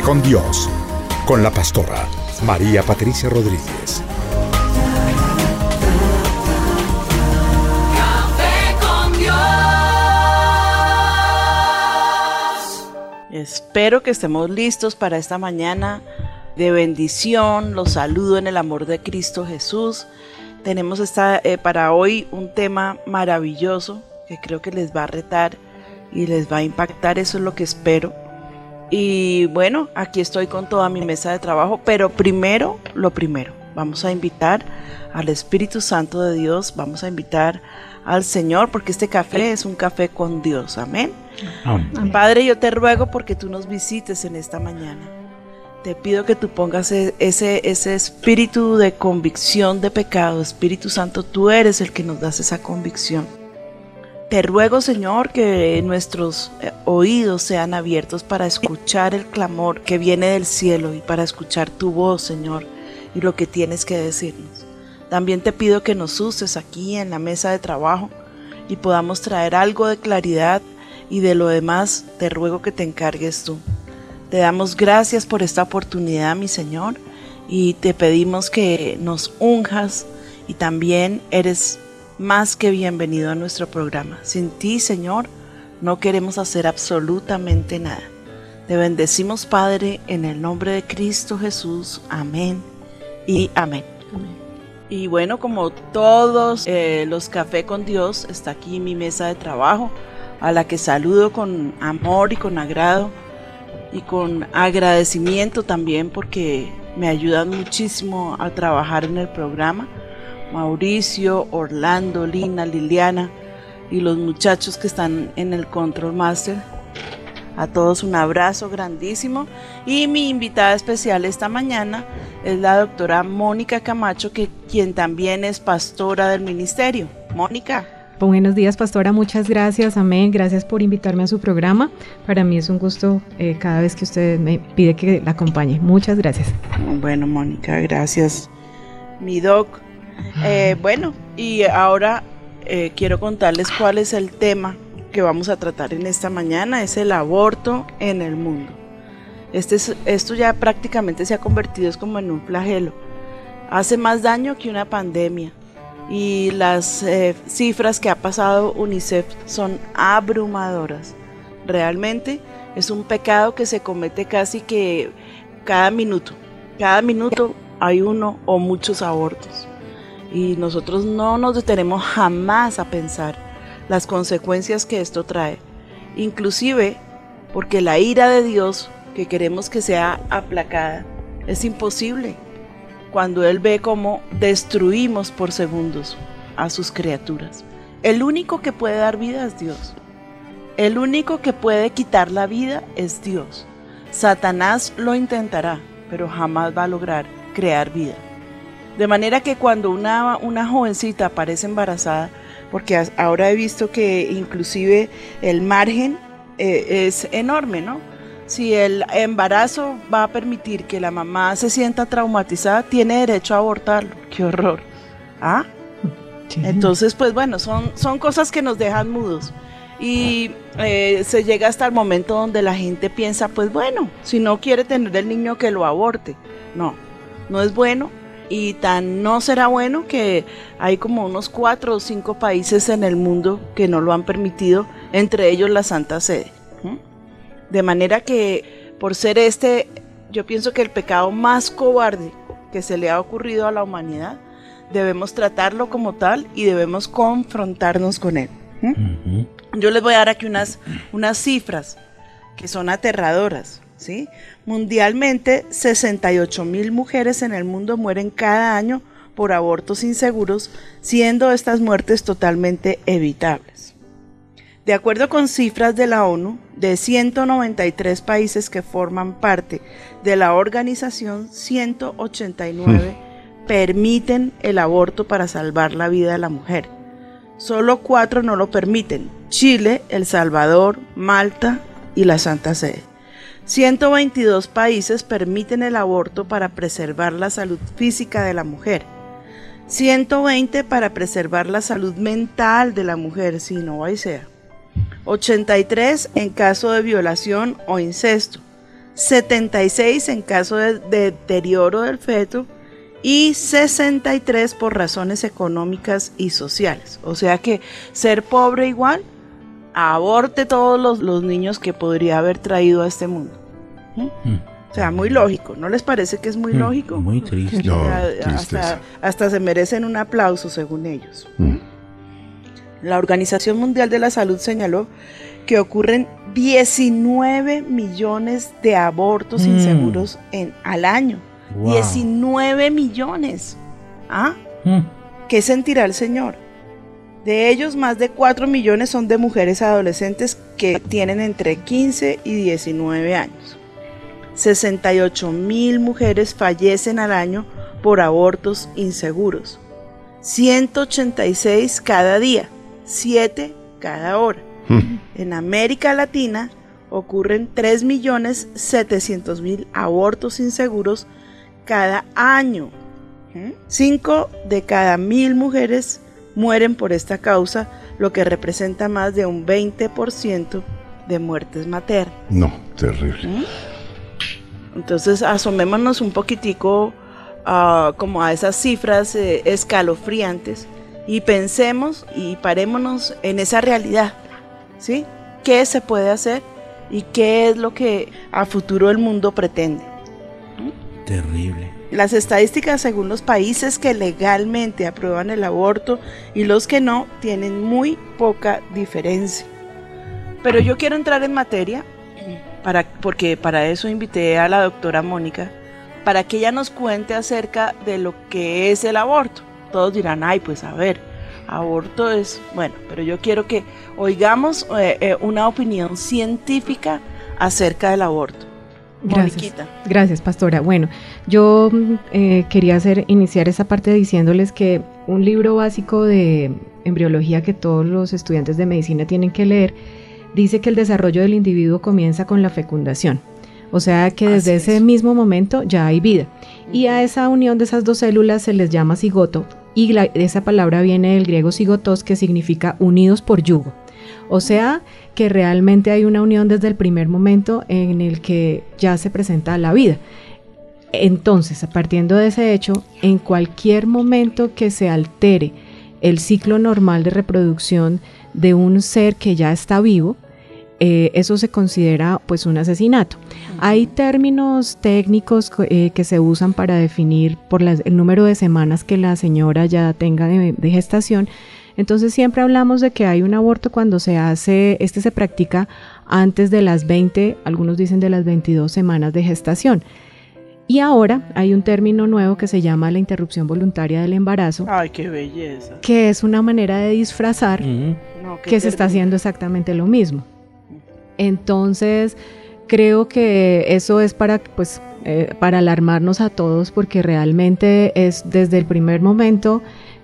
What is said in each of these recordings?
Con Dios, con la pastora María Patricia Rodríguez. Espero que estemos listos para esta mañana de bendición. Los saludo en el amor de Cristo Jesús. Tenemos esta, eh, para hoy un tema maravilloso que creo que les va a retar y les va a impactar. Eso es lo que espero. Y bueno, aquí estoy con toda mi mesa de trabajo, pero primero, lo primero, vamos a invitar al Espíritu Santo de Dios, vamos a invitar al Señor, porque este café es un café con Dios, amén. Padre, yo te ruego porque tú nos visites en esta mañana. Te pido que tú pongas e- ese, ese espíritu de convicción de pecado. Espíritu Santo, tú eres el que nos das esa convicción. Te ruego, Señor, que nuestros eh, oídos sean abiertos para escuchar el clamor que viene del cielo y para escuchar tu voz, Señor, y lo que tienes que decirnos. También te pido que nos uses aquí en la mesa de trabajo y podamos traer algo de claridad y de lo demás te ruego que te encargues tú. Te damos gracias por esta oportunidad, mi Señor, y te pedimos que nos unjas y también eres más que bienvenido a nuestro programa. Sin ti, Señor, no queremos hacer absolutamente nada. Te bendecimos, Padre, en el nombre de Cristo Jesús. Amén y amén. Y bueno, como todos eh, los café con Dios, está aquí mi mesa de trabajo, a la que saludo con amor y con agrado y con agradecimiento también porque me ayudan muchísimo a trabajar en el programa. Mauricio, Orlando, Lina, Liliana y los muchachos que están en el Control Master. A todos un abrazo grandísimo. Y mi invitada especial esta mañana es la doctora Mónica Camacho, que, quien también es pastora del ministerio. Mónica. Buenos días, pastora. Muchas gracias. Amén. Gracias por invitarme a su programa. Para mí es un gusto eh, cada vez que usted me pide que la acompañe. Muchas gracias. Bueno, Mónica, gracias. Mi doc. Eh, bueno, y ahora eh, quiero contarles cuál es el tema que vamos a tratar en esta mañana. Es el aborto en el mundo. Este es- esto ya prácticamente se ha convertido es como en un flagelo. Hace más daño que una pandemia. Y las eh, cifras que ha pasado UNICEF son abrumadoras. Realmente es un pecado que se comete casi que cada minuto. Cada minuto hay uno o muchos abortos. Y nosotros no nos detenemos jamás a pensar las consecuencias que esto trae. Inclusive porque la ira de Dios, que queremos que sea aplacada, es imposible cuando Él ve cómo destruimos por segundos a sus criaturas. El único que puede dar vida es Dios. El único que puede quitar la vida es Dios. Satanás lo intentará, pero jamás va a lograr crear vida. De manera que cuando una, una jovencita aparece embarazada, porque ahora he visto que inclusive el margen eh, es enorme, ¿no? Si el embarazo va a permitir que la mamá se sienta traumatizada, tiene derecho a abortarlo. ¡Qué horror! ¿Ah? Sí. Entonces, pues bueno, son, son cosas que nos dejan mudos. Y eh, se llega hasta el momento donde la gente piensa, pues bueno, si no quiere tener el niño que lo aborte. No, no es bueno y tan no será bueno que hay como unos cuatro o cinco países en el mundo que no lo han permitido, entre ellos la Santa Sede. De manera que por ser este, yo pienso que el pecado más cobarde que se le ha ocurrido a la humanidad, debemos tratarlo como tal y debemos confrontarnos con él. Yo les voy a dar aquí unas, unas cifras que son aterradoras. ¿Sí? Mundialmente, 68 mil mujeres en el mundo mueren cada año por abortos inseguros, siendo estas muertes totalmente evitables. De acuerdo con cifras de la ONU, de 193 países que forman parte de la organización, 189 permiten el aborto para salvar la vida de la mujer. Solo cuatro no lo permiten, Chile, El Salvador, Malta y la Santa Sede. 122 países permiten el aborto para preservar la salud física de la mujer. 120 para preservar la salud mental de la mujer, si no va y sea. 83 en caso de violación o incesto. 76 en caso de deterioro del feto y 63 por razones económicas y sociales. O sea que ser pobre igual aborte todos los, los niños que podría haber traído a este mundo. ¿Mm? O sea, muy lógico. ¿No les parece que es muy lógico? Muy triste. No, hasta, hasta se merecen un aplauso según ellos. Mm. La Organización Mundial de la Salud señaló que ocurren 19 millones de abortos Mm. inseguros en, al año. Wow. 19 millones. ¿Ah? Mm. ¿Qué sentirá el Señor? De ellos, más de 4 millones son de mujeres adolescentes que tienen entre 15 y 19 años. 68 mil mujeres fallecen al año por abortos inseguros. 186 cada día, 7 cada hora. En América Latina ocurren 3.700.000 abortos inseguros cada año. 5 de cada mil mujeres mueren por esta causa, lo que representa más de un 20% de muertes maternas. No, terrible. Entonces asomémonos un poquitico ah, como a esas cifras eh, escalofriantes y pensemos y parémonos en esa realidad, ¿sí? ¿Qué se puede hacer y qué es lo que a futuro el mundo pretende? Terrible. Las estadísticas según los países que legalmente aprueban el aborto y los que no tienen muy poca diferencia. Pero yo quiero entrar en materia para, porque para eso invité a la doctora Mónica, para que ella nos cuente acerca de lo que es el aborto. Todos dirán, ay, pues a ver, aborto es, bueno, pero yo quiero que oigamos eh, eh, una opinión científica acerca del aborto. Gracias. Gracias, pastora. Bueno, yo mm, eh, quería hacer, iniciar esa parte diciéndoles que un libro básico de embriología que todos los estudiantes de medicina tienen que leer dice que el desarrollo del individuo comienza con la fecundación. O sea que desde ese es. mismo momento ya hay vida. Y a esa unión de esas dos células se les llama cigoto. Y la- esa palabra viene del griego cigotos, que significa unidos por yugo. O sea que realmente hay una unión desde el primer momento en el que ya se presenta la vida. Entonces, partiendo de ese hecho, en cualquier momento que se altere el ciclo normal de reproducción de un ser que ya está vivo, eh, eso se considera pues un asesinato. Hay términos técnicos co- eh, que se usan para definir por las- el número de semanas que la señora ya tenga de, de gestación. Entonces siempre hablamos de que hay un aborto cuando se hace, este se practica antes de las 20, algunos dicen de las 22 semanas de gestación. Y ahora hay un término nuevo que se llama la interrupción voluntaria del embarazo, Ay, qué belleza. que es una manera de disfrazar. No, que se está haciendo exactamente lo mismo. Entonces, creo que eso es para, pues, eh, para alarmarnos a todos, porque realmente es desde el primer momento,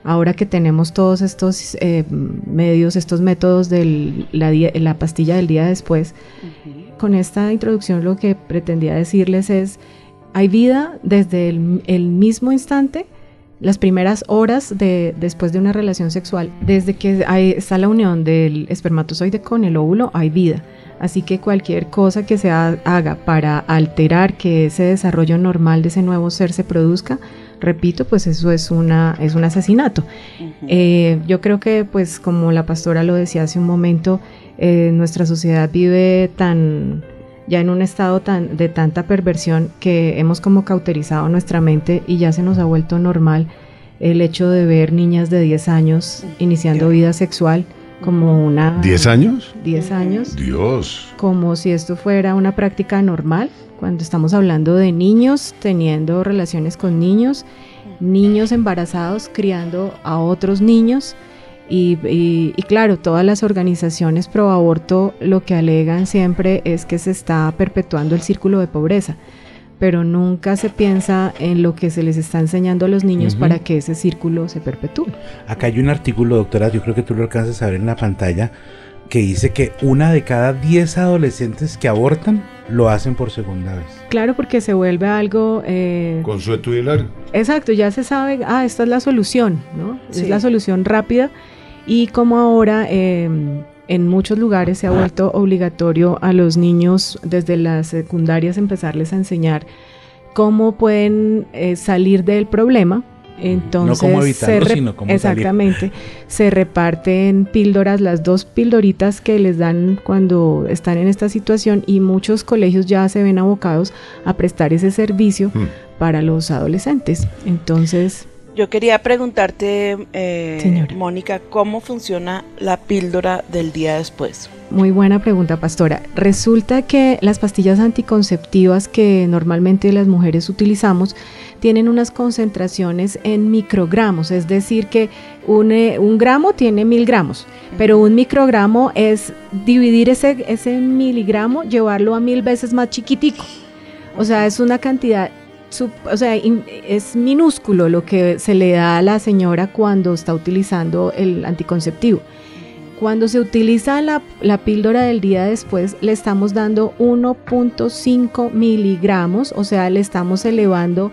ahora que tenemos todos estos eh, medios, estos métodos de la, pastilla del día después, con esta introducción lo que pretendía decirles es, hay vida desde el, el mismo instante las primeras horas de, después de una relación sexual, desde que hay- está la unión del espermatozoide con el óvulo, hay vida. Así que cualquier cosa que se ha- haga para alterar que ese desarrollo normal de ese nuevo ser se produzca, repito, pues eso es, una, es un asesinato. Eh, yo creo que, pues, como la pastora lo decía hace un momento, eh, nuestra sociedad vive tan ya en un estado tan de tanta perversión que hemos como cauterizado nuestra mente y ya se nos ha vuelto normal el hecho de ver niñas de 10 años iniciando vida sexual como una ¿10 años? 10 años Dios. como si esto fuera una práctica normal, cuando estamos hablando de niños teniendo relaciones con niños, niños embarazados criando a otros niños. Y, y- y claro, todas las organizaciones pro aborto lo que alegan siempre es que se está perpetuando el círculo de pobreza, pero nunca se piensa en lo que se les está enseñando a los niños para que ese círculo se perpetúe. Acá hay un artículo, doctora, yo creo que tú lo alcanzas a ver en la pantalla, que dice que una de cada 10 adolescentes que abortan lo hacen por segunda vez. Claro, porque se vuelve algo... eh, Consueto y largo. Exacto, ya se sabe, ah, esta es la solución, ¿no? Sí. Es la solución rápida y como ahora eh, en muchos lugares se ha vuelto obligatorio a los niños desde las secundarias empezarles a enseñar cómo pueden eh, salir del problema. Entonces, cómo se evitarlo, sino salir. exactamente, se reparten píldoras, las dos píldoritas que les dan cuando están en esta situación y muchos colegios ya se ven abocados a prestar ese servicio Hmm. para los adolescentes. Entonces, Yo quería preguntarte, eh. Mónica, ¿cómo funciona la píldora del día después? muy buena pregunta, pastora. Resulta que las pastillas anticonceptivas que normalmente las mujeres utilizamos tienen unas concentraciones en microgramos, es decir, que un, eh, un gramo tiene mil gramos, pero un microgramo es dividir ese, ese miligramo, llevarlo a mil veces más chiquitico. O sea, es una cantidad, o sea, in- es minúsculo lo que se le da a la señora cuando está utilizando el anticonceptivo. Cuando se utiliza la, la píldora del día después, le estamos dando 1.5 miligramos, o sea, le estamos elevando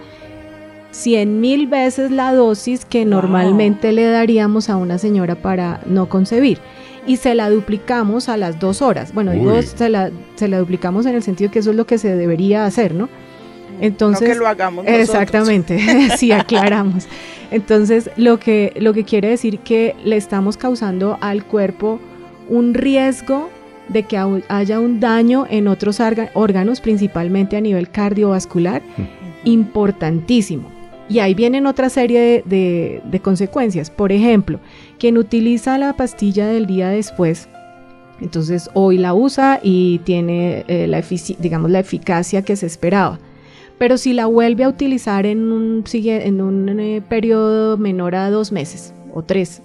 100 mil veces la dosis que Wow. normalmente le daríamos a una señora para no concebir. Y se la duplicamos a las dos horas. Bueno, digo, se la, se la duplicamos en el sentido que eso es lo que se debería hacer, ¿no? Entonces, no que lo hagamos nosotros. Exactamente, sí aclaramos. Entonces, lo que, lo que quiere decir que le estamos causando al cuerpo un riesgo de que haya un daño en otros órganos, principalmente a nivel cardiovascular, importantísimo. Y ahí vienen otra serie de, consecuencias. Por ejemplo, quien utiliza la pastilla del día después, entonces hoy la usa y tiene eh, la, digamos, la eficacia que se esperaba. Pero si la vuelve a utilizar en un, en un eh, periodo menor a dos meses o tres,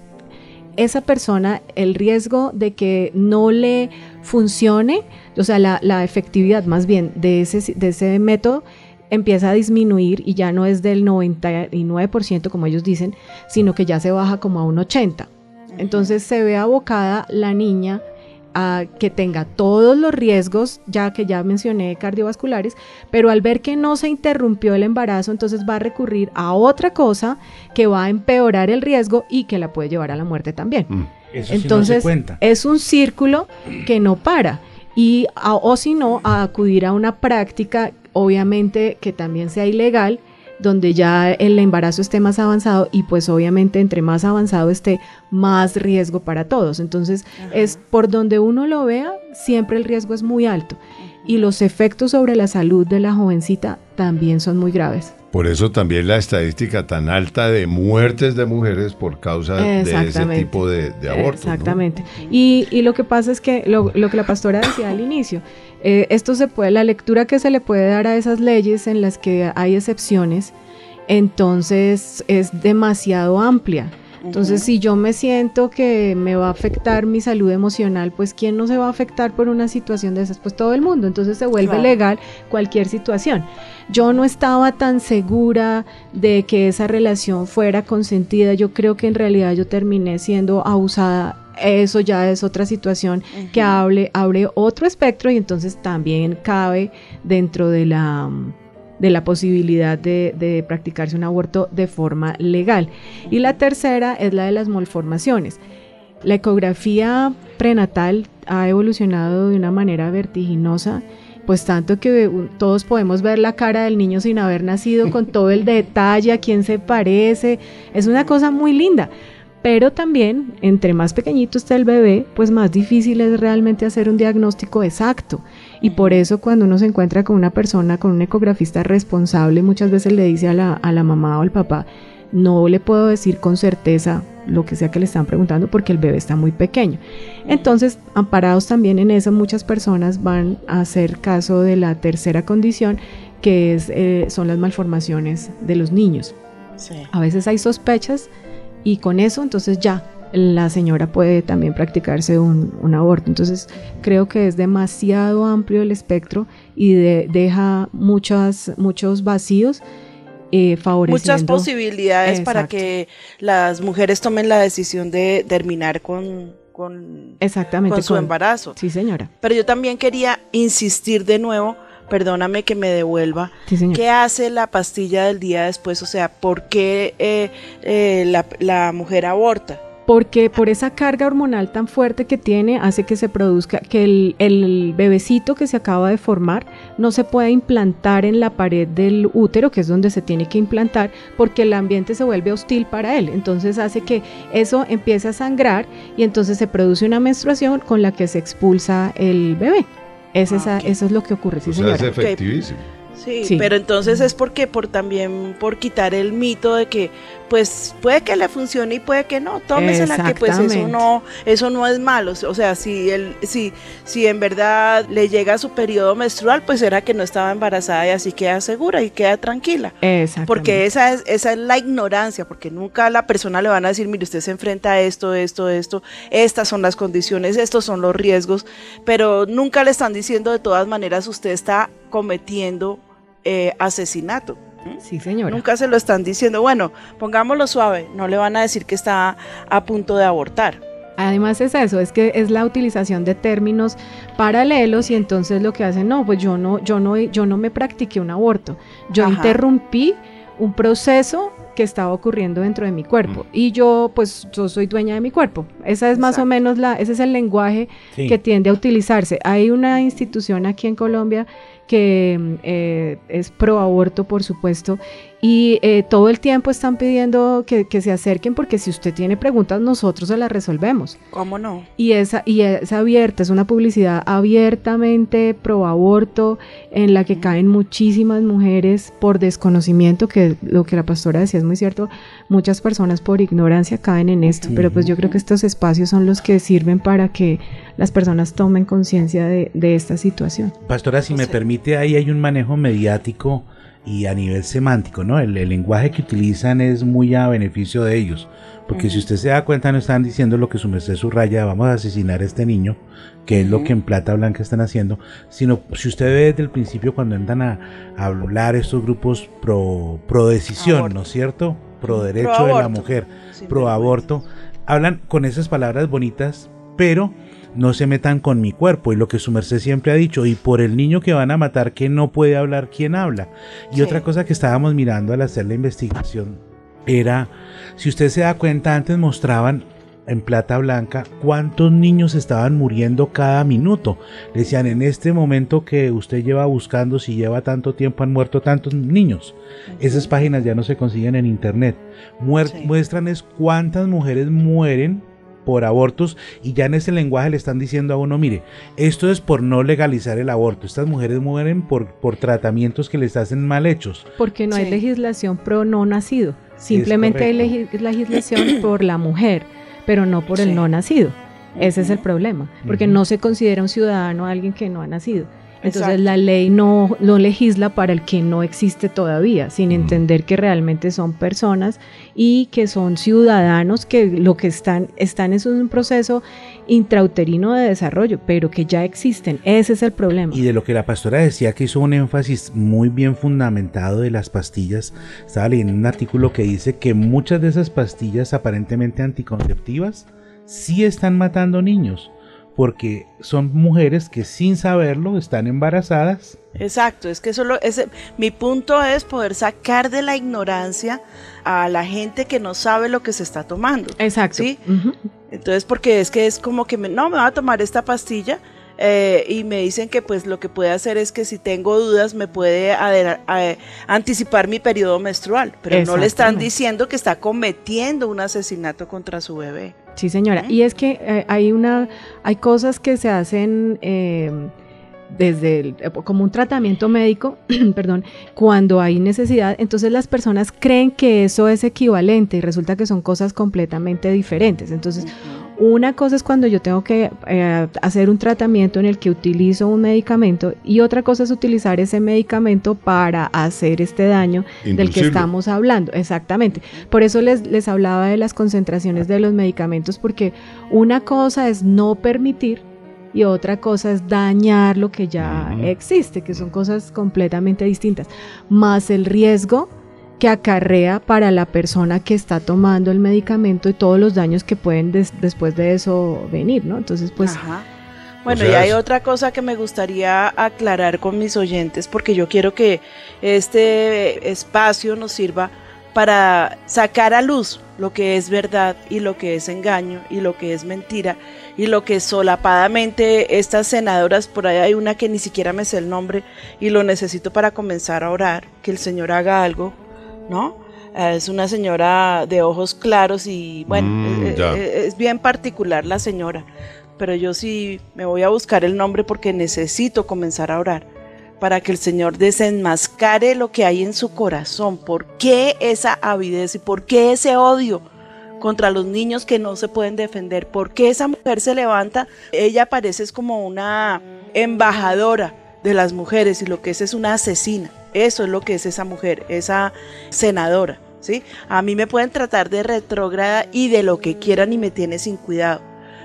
esa persona, el riesgo de que no le funcione, o sea, la, la efectividad más bien de ese, de ese método empieza a disminuir y ya no es del 99% como ellos dicen, sino que ya se baja como a un 80%. Entonces se ve abocada la niña a que tenga todos los riesgos, ya que ya mencioné cardiovasculares, pero al ver que no se interrumpió el embarazo, entonces va a recurrir a otra cosa que va a empeorar el riesgo y que la puede llevar a la muerte también. Mm. Eso sí no se Entonces cuenta. es un círculo que no para y a- o si no a acudir a una práctica obviamente que también sea ilegal donde ya el embarazo esté más avanzado y pues obviamente entre más avanzado esté más riesgo para todos. Entonces es por donde uno lo vea, siempre el riesgo es muy alto y los efectos sobre la salud de la jovencita también son muy graves. Por eso también la estadística tan alta de muertes de mujeres por causa de ese tipo de, de abortos. ¿no? Exactamente. Y, y lo que pasa es que lo, lo que la pastora decía al inicio, eh, esto se puede, la lectura que se le puede dar a esas leyes en las que hay excepciones, entonces es demasiado amplia. Entonces, si yo me siento que me va a afectar mi salud emocional, pues ¿quién no se va a afectar por una situación de esas? Pues todo el mundo. Entonces se vuelve Claro. legal cualquier situación. Yo no estaba tan segura de que esa relación fuera consentida. Yo creo que en realidad yo terminé siendo abusada. Eso ya es otra situación que hable, abre otro espectro y entonces también cabe dentro de la de la posibilidad de, practicarse un aborto de forma legal. Y la tercera es la de las malformaciones. La ecografía prenatal ha evolucionado de una manera vertiginosa, pues tanto que todos podemos ver la cara del niño sin haber nacido con todo el detalle, a quién se parece, es una cosa muy linda. Pero también, entre más pequeñito está el bebé, pues más difícil es realmente hacer un diagnóstico exacto. Y por eso cuando uno se encuentra con una persona, con un ecografista responsable, muchas veces le dice a la, a la mamá o al papá, no le puedo decir con certeza lo que sea que le están preguntando porque el bebé está muy pequeño. Entonces, amparados también en eso, muchas personas van a hacer caso de la tercera condición, que es, eh, son las malformaciones de los niños. Sí. A veces hay sospechas y con eso entonces ya la señora puede también practicarse un, un aborto. Entonces creo que es demasiado amplio el espectro y de- deja muchas, muchos vacíos eh. Muchas posibilidades para que las mujeres tomen la decisión de terminar con, con, Exactamente. con su con- embarazo. Sí, señora. Pero yo también quería insistir de nuevo, perdóname que me devuelva, Sí. ¿qué hace la pastilla del día después? O sea, ¿por qué eh, eh, la, la mujer aborta? Porque por esa carga hormonal tan fuerte que tiene hace que se produzca que el, el bebecito que se acaba de formar no se pueda implantar en la pared del útero, que es donde se tiene que implantar, porque el ambiente se vuelve hostil para él. Entonces hace que eso empiece a sangrar y entonces se produce una menstruación con la que se expulsa el bebé. Es Ah, esa-. Eso es lo que ocurre, sí, o sea, es señora. efectivísimo. Sí, Sí. pero entonces es porque por también por quitar el mito de que pues puede que le funcione y puede que no, tómesela que pues eso no eso no es malo, o sea, si el si si en verdad le llega su periodo menstrual, pues era que no estaba embarazada y así queda segura y queda tranquila. Porque esa es, esa es la ignorancia, porque nunca a la persona le van a decir, mire, usted se enfrenta a esto, esto, esto, estas son las condiciones, estos son los riesgos, pero nunca le están diciendo de todas maneras, usted está cometiendo eh, asesinato. Sí, señora. Nunca se lo están diciendo, bueno, pongámoslo suave, no le van a decir que está a punto de abortar. Además es eso, es que es la utilización de términos paralelos y entonces lo que hacen, no, pues yo no, yo no, yo no me practiqué un aborto, yo Ajá. interrumpí un proceso que estaba ocurriendo dentro de mi cuerpo y yo pues yo soy dueña de mi cuerpo. Esa es más o menos la, ese es el lenguaje Sí. que tiende a utilizarse. Hay una institución aquí en Colombia que eh, es pro aborto, por supuesto, y eh, todo el tiempo están pidiendo que, que se acerquen porque si usted tiene preguntas nosotros se las resolvemos. ¿Cómo no? Y esa, y es abierta, es una publicidad abiertamente pro aborto en la que caen muchísimas mujeres por desconocimiento, que lo que la pastora decía es muy cierto, muchas personas por ignorancia caen en esto, pero pues yo creo que estos espacios son los que sirven para que las personas tomen conciencia de, de esta situación. Pastora, si O me permite, ahí hay un manejo mediático y a nivel semántico, ¿no? El, el lenguaje que utilizan es muy a beneficio de ellos. Porque si usted se da cuenta, no están diciendo lo que su merced subraya, vamos a asesinar a este niño, que es lo que en Plata Blanca están haciendo, sino si usted ve desde el principio cuando entran a, a hablar estos grupos pro, pro decisión, Aborto. ¿no es cierto? Pro derecho Pro de la mujer, pro aborto, hablan con esas palabras bonitas, pero no se metan con mi cuerpo y lo que su merced siempre ha dicho y por el niño que van a matar que no puede hablar quién habla. Y Sí. otra cosa que estábamos mirando al hacer la investigación era si usted se da cuenta antes mostraban en plata blanca cuántos niños estaban muriendo cada minuto. Decían en este momento que usted lleva buscando si lleva tanto tiempo han muerto tantos niños esas páginas ya no se consiguen en internet. Muer- Sí. muestran es cuántas mujeres mueren por abortos y ya en ese lenguaje le están diciendo a uno, mire, esto es por no legalizar el aborto, estas mujeres mueren por, por tratamientos que les hacen mal hechos. Porque no hay legislación pro no nacido, simplemente hay legislación por la mujer, pero no por el no nacido. Ese es el problema, porque no se considera un ciudadano alguien que no ha nacido. Entonces Exacto. la ley no, no legisla para el que no existe todavía, sin entender que realmente son personas y que son ciudadanos que lo que están, están es un proceso intrauterino de desarrollo, pero que ya existen. Ese es el problema. Y de lo que la pastora decía que hizo un énfasis muy bien fundamentado de las pastillas, estaba leyendo un artículo que dice que muchas de esas pastillas aparentemente anticonceptivas sí están matando niños, porque son mujeres que sin saberlo están embarazadas Exacto, es que solo ese, mi punto es poder sacar de la ignorancia a la gente que no sabe lo que se está tomando. Exacto. ¿sí? Entonces, porque es que es como que me- no me va a tomar esta pastilla eh, y me dicen que pues lo que puede hacer es que si tengo dudas me puede anticipar mi periodo menstrual, pero no le están diciendo que está cometiendo un asesinato contra su bebé. Sí, señora. Y es que eh, hay una, hay cosas que se hacen eh, desde el- eh, como un tratamiento médico, perdón, cuando hay necesidad, entonces las personas creen que eso es equivalente y resulta que son cosas completamente diferentes. Entonces, una cosa es cuando yo tengo que eh, hacer un tratamiento en el que utilizo un medicamento y otra cosa es utilizar ese medicamento para hacer este daño del que estamos hablando. Exactamente. Por eso les, les hablaba de las concentraciones de los medicamentos, porque una cosa es no permitir y otra cosa es dañar lo que ya existe, que son cosas completamente distintas. Más el riesgo que acarrea para la persona que está tomando el medicamento y todos los daños que pueden des- después de eso venir, ¿no? Entonces, pues, Ajá. Bueno, O sea, y hay es- otra cosa que me gustaría aclarar con mis oyentes, porque yo quiero que este espacio nos sirva para sacar a luz lo que es verdad y lo que es engaño y lo que es mentira y lo que solapadamente estas senadoras, por ahí hay una que ni siquiera me sé el nombre y lo necesito para comenzar a orar, que el Señor haga algo, ¿no? Eh, Es una señora de ojos claros y bueno, Mm, eh, eh, es bien particular la señora pero yo sí me voy a buscar el nombre porque necesito comenzar a orar para que el Señor desenmascare lo que hay en su corazón. ¿Por qué esa avidez y por qué ese odio contra los niños que no se pueden defender? ¿Por qué esa mujer se levanta? Ella parece es como una embajadora de las mujeres y lo que es es una asesina. Eso es lo que es esa mujer, esa senadora. ¿sí? A mí me pueden tratar de retrógrada y de lo que quieran y me tiene sin cuidado.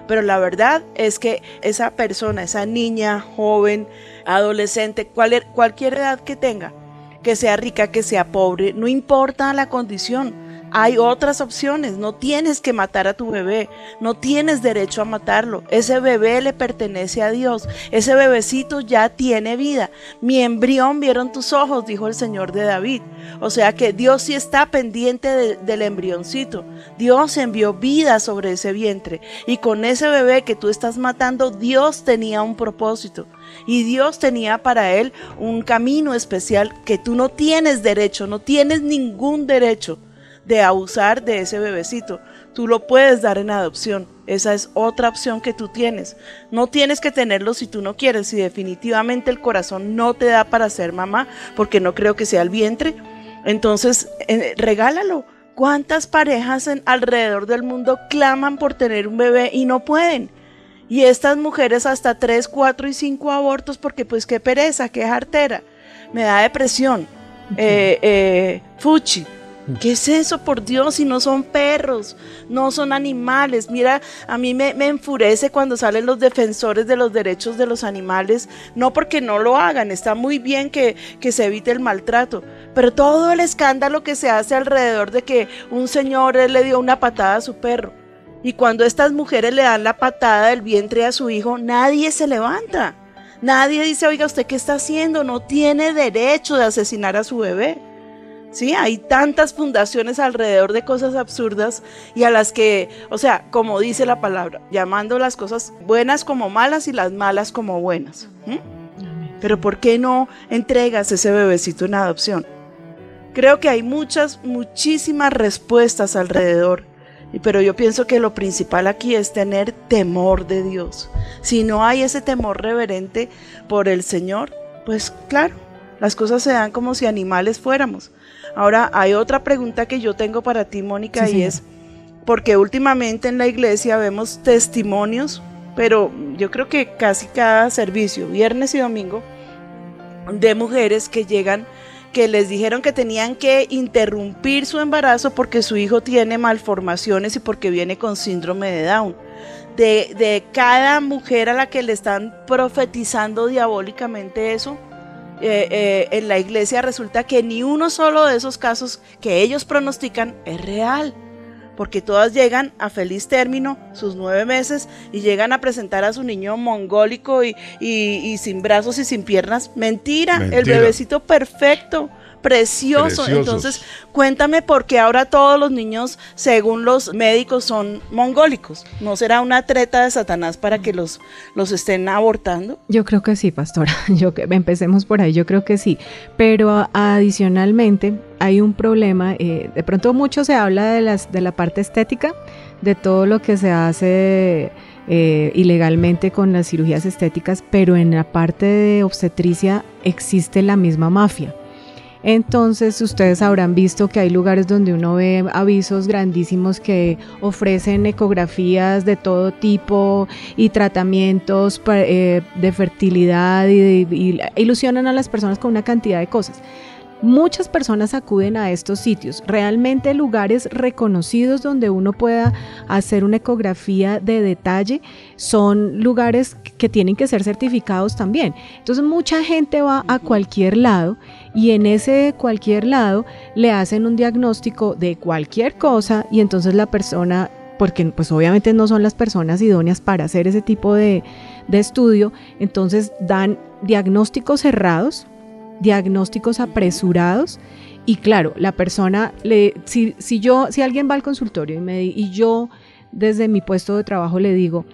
Pero la verdad es que esa persona, esa niña, joven, adolescente, cual- cualquier edad que tenga, que sea rica, que sea pobre, no importa la condición. Hay otras opciones, no tienes que matar a tu bebé, no tienes derecho a matarlo. Ese bebé le pertenece a Dios, ese bebecito ya tiene vida. Mi embrión vieron tus ojos, dijo el Señor de David. O sea que Dios sí está pendiente de- del embrioncito. Dios envió vida sobre ese vientre y con ese bebé que tú estás matando, Dios tenía un propósito y Dios tenía para él un camino especial que tú no tienes derecho, no tienes ningún derecho de abusar de ese bebecito. Tú lo puedes dar en adopción. Esa es otra opción que tú tienes. No tienes que tenerlo si tú no quieres. Si definitivamente el corazón no te da para ser mamá, porque no creo que sea el vientre, entonces eh, regálalo. ¿Cuántas parejas en, alrededor del mundo claman por tener un bebé y no pueden? Y estas mujeres hasta 3, 4 y 5 abortos porque pues qué pereza, qué jartera. Me da depresión. Eh, eh, fuchi. ¿Qué es eso, por Dios? Si no son perros, no son animales. Mira, a mí me, me enfurece cuando salen los defensores de los derechos de los animales, no porque no lo hagan, está muy bien que, que se evite el maltrato, pero todo el escándalo que se hace alrededor de que un señor le dio una patada a su perro. Y cuando estas mujeres le dan la patada del vientre a su hijo, nadie se levanta. Nadie dice, oiga, ¿usted qué está haciendo? No tiene derecho de asesinar a su bebé. Sí, hay tantas fundaciones alrededor de cosas absurdas y a las que, o sea, como dice la palabra, llamando las cosas buenas como malas y las malas como buenas. Pero ¿por qué no entregas ese bebecito en adopción? Creo que hay muchas, muchísimas respuestas alrededor, pero yo pienso que lo principal aquí es tener temor de Dios. Si no hay ese temor reverente por el Señor, pues claro, las cosas se dan como si animales fuéramos. Ahora, hay otra pregunta que yo tengo para ti, Mónica, Sí, y es, porque últimamente en la iglesia vemos testimonios, pero yo creo que casi cada servicio, viernes y domingo, de mujeres que llegan que les dijeron que tenían que interrumpir su embarazo porque su hijo tiene malformaciones y porque viene con síndrome de Down. De, de cada mujer a la que le están profetizando diabólicamente eso, eh, eh, en la iglesia resulta que ni uno solo de esos casos que ellos pronostican es real. porque todas llegan a feliz término, sus nueve meses, y llegan a presentar a su niño mongólico y, y- y sin brazos y sin piernas. Mentira, el Mentira. bebecito perfecto. Precioso. Preciosos. Entonces, cuéntame por qué ahora todos los niños, según los médicos, son mongólicos. ¿No será una treta de Satanás para que los, los estén abortando? Yo creo que sí, pastora. Yo que empecemos por ahí. Yo creo que sí. Pero adicionalmente hay un problema. eh, de pronto mucho se habla de las de la parte estética, de todo lo que se hace eh, ilegalmente con las cirugías estéticas, pero en la parte de obstetricia existe la misma mafia. Entonces ustedes habrán visto que hay lugares donde uno ve avisos grandísimos que ofrecen ecografías de todo tipo y tratamientos eh, de fertilidad y ilusionan a las personas con una cantidad de cosas. Muchas personas acuden a estos sitios, realmente lugares reconocidos donde uno pueda hacer una ecografía de detalle, son lugares que tienen que ser certificados también. Entonces mucha gente va a cualquier lado y en ese cualquier lado le hacen un diagnóstico de cualquier cosa y entonces la persona, porque pues obviamente no son las personas idóneas para hacer ese tipo de, de estudio, entonces dan diagnósticos cerrados, diagnósticos apresurados y claro, la persona, le, si, si yo, si alguien va al consultorio y, me, y yo desde mi puesto de trabajo le digo,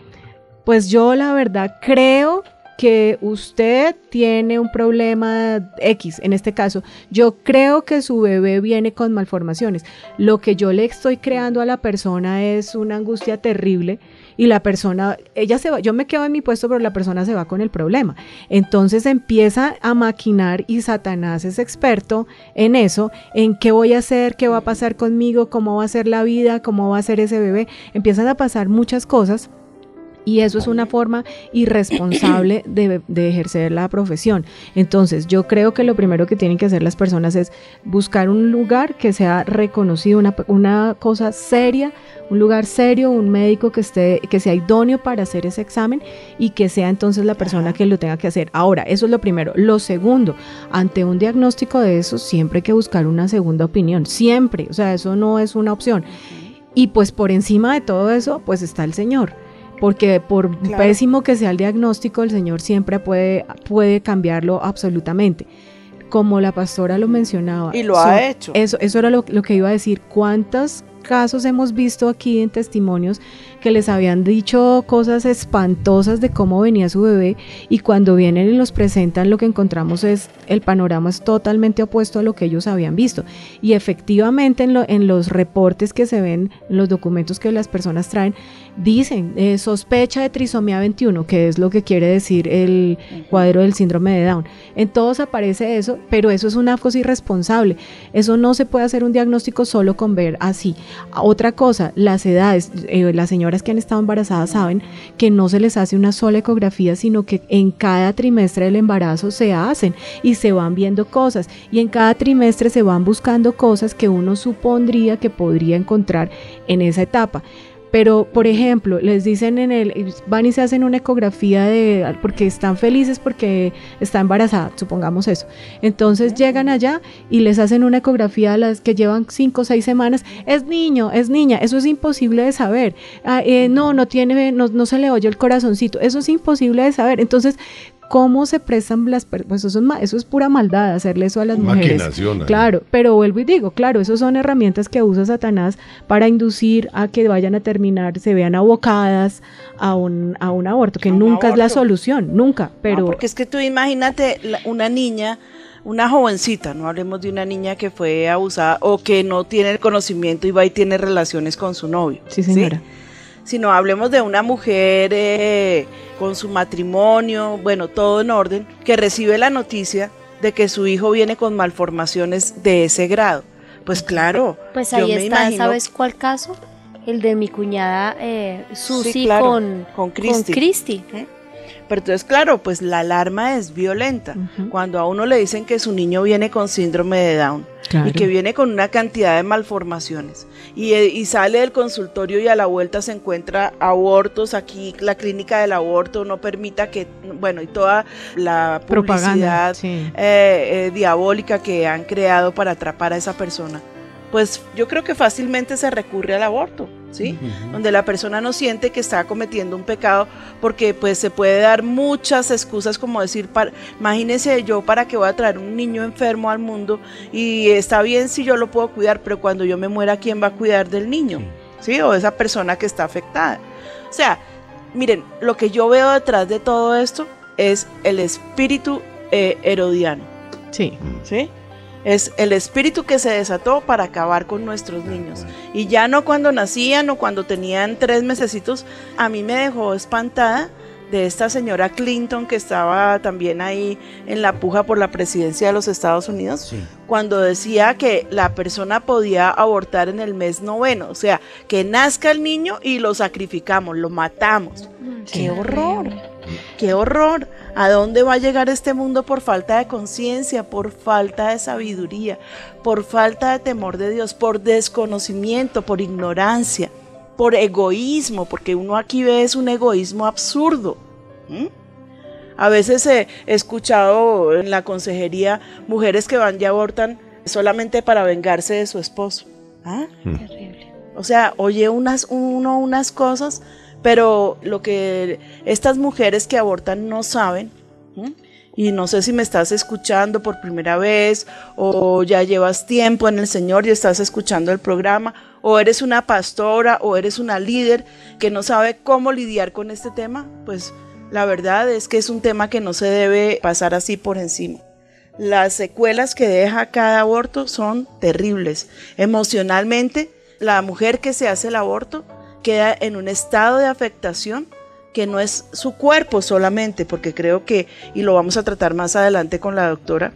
pues yo la verdad creo que usted tiene un problema X, en este caso, yo creo que su bebé viene con malformaciones. Lo que yo le estoy creando a la persona es una angustia terrible y la persona, ella se va, yo me quedo en mi puesto, pero la persona se va con el problema. Entonces empieza a maquinar y Satanás es experto en eso, en qué voy a hacer, qué va a pasar conmigo, cómo va a ser la vida, cómo va a ser ese bebé. Empiezan a pasar muchas cosas y eso es una forma irresponsable de, de ejercer la profesión. Entonces, yo creo que lo primero que tienen que hacer las personas es buscar un lugar que sea reconocido, una, una cosa seria, un lugar serio, un médico que esté, que sea idóneo para hacer ese examen y que sea entonces la persona que lo tenga que hacer. Ahora, eso es lo primero. Lo segundo, ante un diagnóstico de eso, siempre hay que buscar una segunda opinión. Siempre. O sea, eso no es una opción. Y pues por encima de todo eso, pues está el Señor porque por Claro. pésimo que sea el diagnóstico, el Señor siempre puede, puede cambiarlo absolutamente. Como la pastora lo mencionaba. Y lo son- ha hecho. Eso, eso era lo, lo que iba a decir. ¿Cuántos casos hemos visto aquí en testimonios que les habían dicho cosas espantosas de cómo venía su bebé y cuando vienen y los presentan lo que encontramos es el panorama es totalmente opuesto a lo que ellos habían visto. Y efectivamente en, lo- en los reportes que se ven en los documentos que las personas traen dicen eh, sospecha de trisomía 21 que es lo que quiere decir el cuadro del síndrome de Down. En todos aparece eso pero eso es una cosa irresponsable. Eso no se puede hacer un diagnóstico solo con ver así. Otra cosa, las edades, eh, las que han estado embarazadas saben que no se les hace una sola ecografía, sino que en cada trimestre del embarazo se hacen y se van viendo cosas y en cada trimestre se van buscando cosas que uno supondría que podría encontrar en esa etapa. Pero, por ejemplo, les dicen en el, van y se hacen una ecografía de, porque están felices porque está embarazada, supongamos eso. Entonces llegan allá y les hacen una ecografía a las que llevan cinco o seis semanas. Es niño, es niña, eso es imposible de saber. Ah, eh, no, no tiene, no, no se le oye el corazoncito, eso es imposible de saber. Entonces, ¿cómo se prestan las per- Pues eso es, ma- eso es pura maldad, hacerle eso a las mujeres. Claro, pero vuelvo y digo, claro, esas son herramientas que usa Satanás para inducir a que vayan a terminar, se vean abocadas a un, a un aborto, que A un nunca es la solución, nunca, No, pero porque es que tú imagínate la- una niña, una jovencita, no hablemos de una niña que fue abusada o que no tiene el conocimiento y va y tiene relaciones con su novio. sí señora. Sino hablemos de una mujer eh, con su matrimonio, bueno, todo en orden, que recibe la noticia de que su hijo viene con malformaciones de ese grado. Pues claro, Pues yo ahí me está, imagino- ¿sabes cuál caso? El de mi cuñada eh, Susi Sí, claro, con, con Cristi. Cristi. Pero entonces, claro, pues la alarma es violenta. Cuando a uno le dicen que su niño viene con síndrome de Down Claro. y que viene con una cantidad de malformaciones y, eh, y sale del consultorio y a la vuelta se encuentra abortos, aquí la clínica del aborto no permita que, bueno, y toda la publicidad sí. eh, eh, diabólica que han creado para atrapar a esa persona. Pues yo creo que fácilmente se recurre al aborto, ¿sí? Donde la persona no siente que está cometiendo un pecado porque pues se puede dar muchas excusas como decir, para, imagínese yo para que voy a traer un niño enfermo al mundo y está bien si yo lo puedo cuidar, pero cuando yo me muera, ¿quién va a cuidar del niño? ¿Sí? O esa persona que está afectada. O sea, miren, lo que yo veo detrás de todo esto es el espíritu eh, herodiano. Sí. ¿sí? Es el espíritu que se desató para acabar con nuestros niños. Y ya no cuando nacían o cuando tenían tres mesecitos, a mí me dejó espantada de esta señora Clinton que estaba también ahí en la puja por la presidencia de los Estados Unidos, Sí. cuando decía que la persona podía abortar en el mes noveno, o sea, que nazca el niño y lo sacrificamos, lo matamos. ¡Qué horror! ¡Qué horror! ¿A dónde va a llegar este mundo por falta de conciencia, por falta de sabiduría, por falta de temor de Dios, por desconocimiento, por ignorancia, por egoísmo? Porque uno aquí ve es un egoísmo absurdo. A veces he escuchado en la consejería mujeres que van y abortan solamente para vengarse de su esposo. ¿Ah? Terrible. O sea, oye unas, uno unas cosas, pero lo que estas mujeres que abortan no saben, y no sé si me estás escuchando por primera vez, o ya llevas tiempo en el Señor y estás escuchando el programa, o eres una pastora, o eres una líder que no sabe cómo lidiar con este tema, pues la verdad es que es un tema que no se debe pasar así por encima. Las secuelas que deja cada aborto son terribles. Emocionalmente, la mujer que se hace el aborto queda en un estado de afectación que no es su cuerpo solamente, porque creo que, y lo vamos a tratar más adelante con la doctora,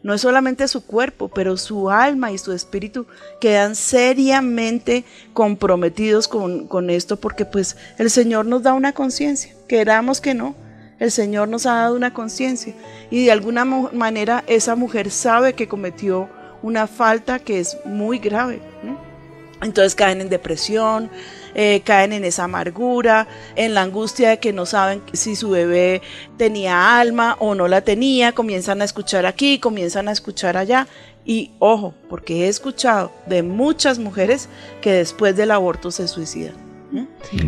no es solamente su cuerpo, pero su alma y su espíritu quedan seriamente comprometidos con, con esto, porque pues el Señor nos da una conciencia, queramos que no, el Señor nos ha dado una conciencia. Y de alguna manera esa mujer sabe que cometió una falta que es muy grave. Entonces caen en depresión, eh, caen en esa amargura, en la angustia de que no saben si su bebé tenía alma o no la tenía, comienzan a escuchar aquí, comienzan a escuchar allá. Y ojo, porque he escuchado de muchas mujeres que después del aborto se suicidan,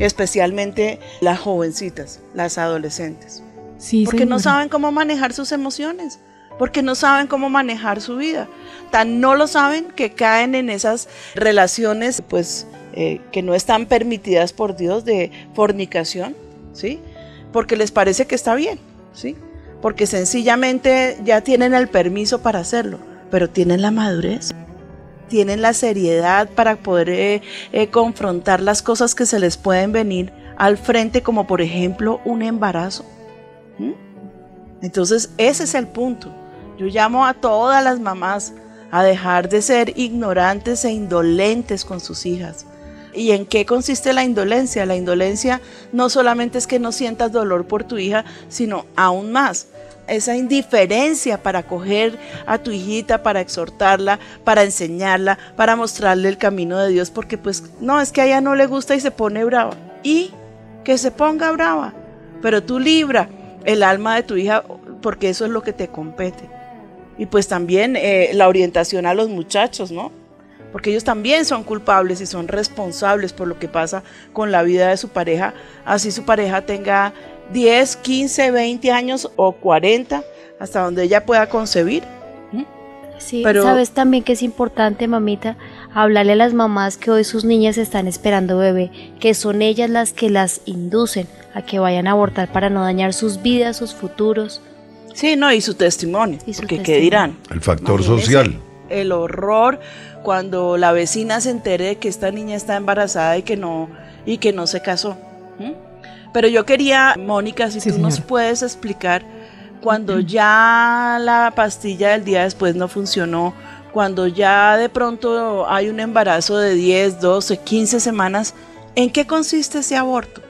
especialmente las jovencitas, las adolescentes. Sí, porque no saben cómo manejar sus emociones, porque no saben cómo manejar su vida. Tan no lo saben que caen en esas relaciones, pues, eh, que no están permitidas por Dios de fornicación, ¿sí? Porque les parece que está bien, ¿sí? Porque sencillamente ya tienen el permiso para hacerlo, pero tienen la madurez, tienen la seriedad para poder eh, eh, confrontar las cosas que se les pueden venir al frente, como por ejemplo un embarazo. Entonces, ese es el punto. Yo llamo a todas las mamás a dejar de ser ignorantes e indolentes con sus hijas. ¿Y en qué consiste la indolencia? La indolencia no solamente es que no sientas dolor por tu hija, sino aún más, esa indiferencia para coger a tu hijita, para exhortarla, para enseñarla, para mostrarle el camino de Dios, porque pues no, es que a ella no le gusta y se pone brava. Y que se ponga brava, pero tú libra el alma de tu hija porque eso es lo que te compete. Y pues también eh, la orientación a los muchachos, ¿no? Porque ellos también son culpables y son responsables por lo que pasa con la vida de su pareja, así su pareja tenga 10, 15, 20 años o 40, hasta donde ella pueda concebir. Sí, Pero- sabes también que es importante, mamita, hablarle a las mamás que hoy sus niñas están esperando bebé, que son ellas las que las inducen a que vayan a abortar para no dañar sus vidas, sus futuros. Sí, no, y su testimonio, Y su porque ¿qué dirán? El factor social. El horror cuando la vecina se entere de que esta niña está embarazada y que no, y que no se casó. Pero yo quería, Mónica, si Sí, tú nos puedes explicar cuando ya la pastilla del día después no funcionó, cuando ya de pronto hay un embarazo de 10, 12, 15 semanas, ¿en qué consiste ese aborto?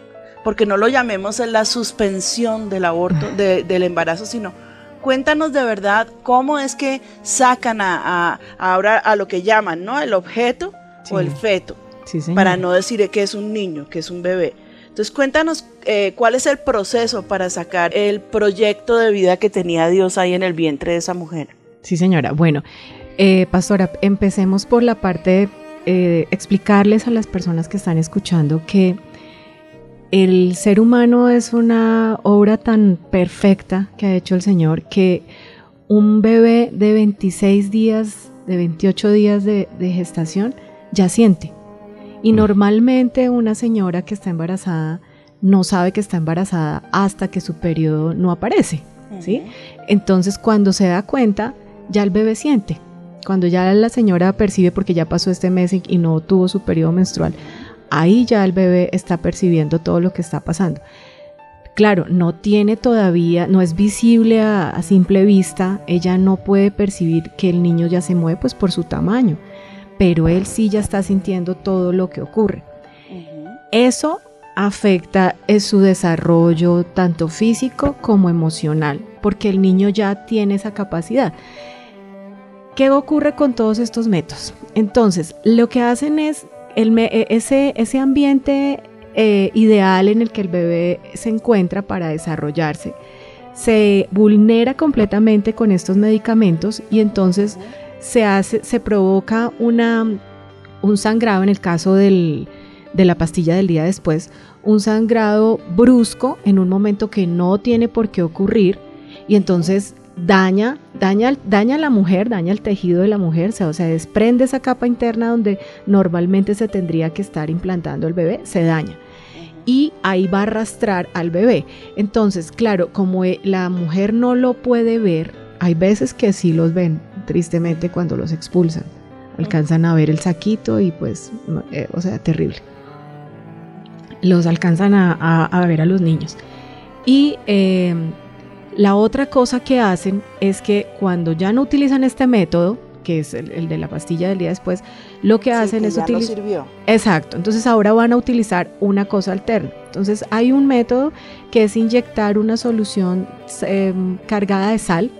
Porque no lo llamemos en la suspensión del aborto, de- del embarazo, sino cuéntanos de verdad cómo es que sacan a, a- ahora a lo que llaman, ¿no? El objeto Sí. o el feto, Sí, para no decir que es un niño, que es un bebé. Entonces cuéntanos eh, cuál es el proceso para sacar el proyecto de vida que tenía Dios ahí en el vientre de esa mujer. Sí, señora. Bueno, Eh, pastora, empecemos por la parte de eh, explicarles a las personas que están escuchando que el ser humano es una obra tan perfecta que ha hecho el Señor que un bebé de 26 días, de 28 días de, de gestación, ya siente. Y normalmente una señora que está embarazada no sabe que está embarazada hasta que su periodo no aparece, ¿sí? Entonces cuando se da cuenta, ya el bebé siente. Cuando ya la señora percibe porque ya pasó este mes y y no tuvo su periodo menstrual, ahí ya el bebé está percibiendo todo lo que está pasando. Claro, no tiene todavía, no es visible a, a simple vista, ella no puede percibir que el niño ya se mueve pues por su tamaño, pero él sí ya está sintiendo todo lo que ocurre. Eso afecta en su desarrollo tanto físico como emocional, porque el niño ya tiene esa capacidad. ¿Qué ocurre con todos estos métodos? Entonces, lo que hacen es e- ese, ese ambiente eh, ideal en el que el bebé se encuentra para desarrollarse se vulnera completamente con estos medicamentos y entonces se hace, se provoca una, un sangrado en el caso del- de la pastilla del día después, un sangrado brusco en un momento que no tiene por qué ocurrir y entonces daña, daña, daña la mujer, daña el tejido de la mujer, o sea, desprende esa capa interna donde normalmente se tendría que estar implantando el bebé, se daña. Y ahí va a arrastrar al bebé. Entonces, claro, como eh, la mujer no lo puede ver, hay veces que sí los ven, tristemente, cuando los expulsan. Alcanzan a ver el saquito y pues, eh, o sea, terrible. Los alcanzan a, ver a los niños. Y eh, la otra cosa que hacen es que cuando ya no utilizan este método, que es el, el de la pastilla del día después, lo que Sí, hacen que es ya no utilizar... sirvió. Exacto, entonces ahora van a utilizar una cosa alterna. Entonces hay un método que es inyectar una solución eh, cargada de sal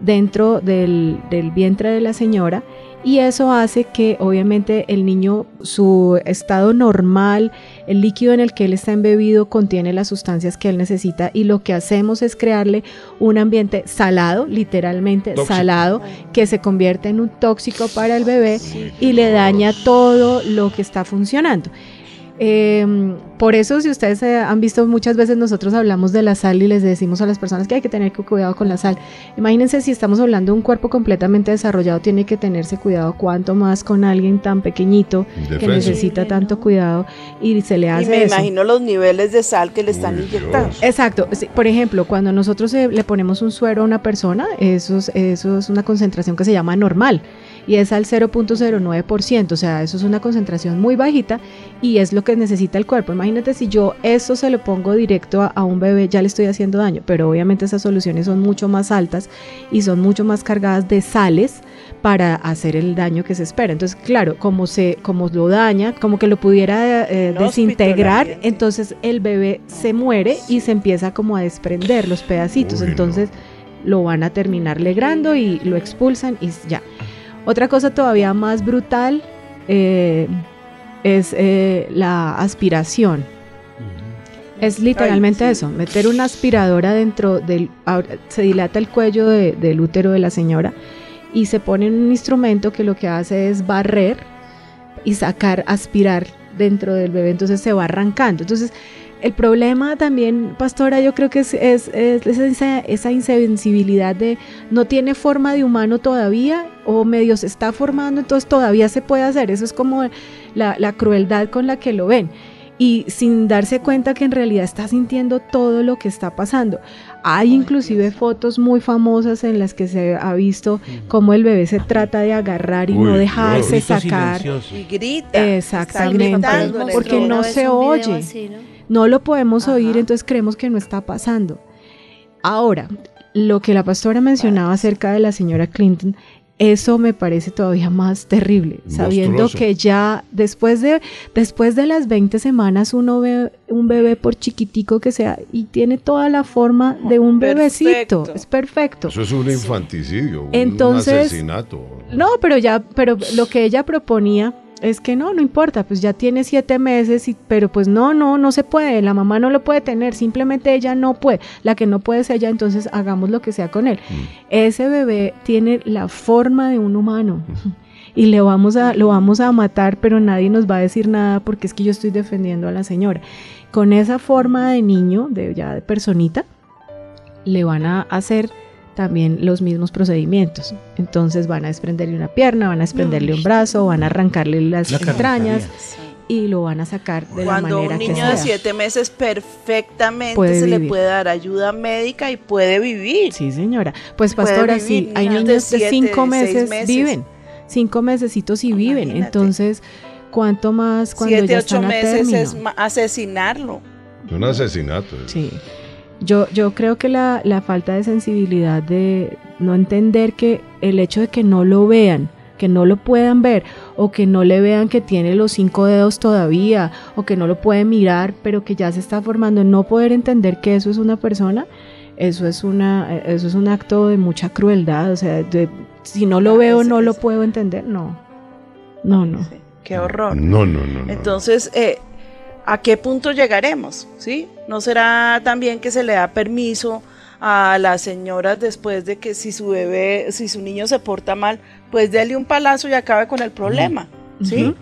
dentro del, del vientre de la señora y eso hace que obviamente el niño, su estado normal, el líquido en el que él está embebido contiene las sustancias que él necesita y lo que hacemos es crearle un ambiente salado, literalmente Tóxico. salado, que se convierte en un tóxico para el bebé y le daña todo lo que está funcionando. Eh, por eso, si ustedes eh, han visto muchas veces nosotros hablamos de la sal y les decimos a las personas que hay que tener cu- cuidado con la sal. Imagínense si estamos hablando de un cuerpo completamente desarrollado, tiene que tenerse cuidado cuanto más con alguien tan pequeñito que necesita tanto cuidado y se le Y hace me eso. imagino los niveles de sal que le están Uy, inyectando. Dios. Exacto. Por ejemplo, cuando nosotros eh, le ponemos un suero a una persona, eso es, eso es una concentración que se llama normal y es al 0.09%, o sea, eso es una concentración muy bajita y es lo que necesita el cuerpo. Imagínate si yo eso se lo pongo directo a, a un bebé, ya le estoy haciendo daño, pero obviamente esas soluciones son mucho más altas y son mucho más cargadas de sales para hacer el daño que se espera. Entonces, claro, como se como lo daña, como que lo pudiera eh, desintegrar, entonces el bebé se muere y se empieza como a desprender los pedacitos. Uy, no. entonces lo van a terminar legrando y lo expulsan y ya. Otra cosa todavía más brutal eh, es eh, la aspiración. Es literalmente Ay, sí. eso, meter una aspiradora dentro del... Se dilata el cuello de- del útero de la señora y se pone un instrumento que lo que hace es barrer y sacar, aspirar dentro del bebé, entonces se va arrancando. Entonces, el problema también, pastora, yo creo que es, es- es esa, esa insensibilidad de no tiene forma de humano todavía o medio se está formando, entonces todavía se puede hacer. Eso es como la, la crueldad con la que lo ven. Y sin darse cuenta que en realidad está sintiendo todo lo que está pasando. Hay inclusive fotos muy famosas en las que se ha visto cómo el bebé se trata de agarrar y Uy, no dejarse sacar. silencioso. Y grita. Exactamente, porque no se oye. así, ¿no? No lo podemos Ajá. oír, entonces creemos que no está pasando. Ahora, lo que la pastora mencionaba acerca de la señora Clinton, eso me parece todavía más terrible, sabiendo que ya después de, después de las 20 semanas uno ve un bebé por chiquitico que sea y tiene toda la forma de un Perfecto. bebecito, es perfecto. Eso es un infanticidio, Entonces- un asesinato. No, pero ya, pero lo que ella proponía es que no, no importa, pues ya tiene siete meses, y, pero pues no, no, no se puede, la mamá no lo puede tener, simplemente ella no puede, la que no puede es ella, entonces hagamos lo que sea con él. Ese bebé tiene la forma de un humano y le vamos a, lo vamos a matar, pero nadie nos va a decir nada porque es que yo estoy defendiendo a la señora. Con esa forma de niño, de ya de personita, le van a hacer también los mismos procedimientos. Entonces van a desprenderle una pierna, van a desprenderle un brazo, van a arrancarle las La entrañas y lo van a sacar de la Cuando manera un que niño sea. de siete meses perfectamente Puede se le puede dar ayuda médica y puede vivir. Sí, señora. Pues pastora, sí, hay niños de siete, cinco de meses, meses. viven, cinco mesecitos y viven. Entonces, ¿cuánto más cuando Siete, ya ocho están a meses término? es asesinarlo. Es un asesinato. Sí. Yo, yo creo que la, la falta de sensibilidad de no entender que el hecho de que no lo vean, que no lo puedan ver, o que no le vean que tiene los cinco dedos todavía, o que no lo pueden mirar, pero que ya se está formando, no poder entender que eso es una persona, eso es una, eso es un acto de mucha crueldad. O sea, de- si no lo Ah, veo, no lo puedo entender. No. No, no. Qué horror. No, no, no. no. Entonces, eh, ¿a qué punto llegaremos? ¿Sí? ¿No será también que se le da permiso a las señoras después de que si su bebé, si su niño se porta mal, pues déle un palazo y acabe con el problema? ¿Sí?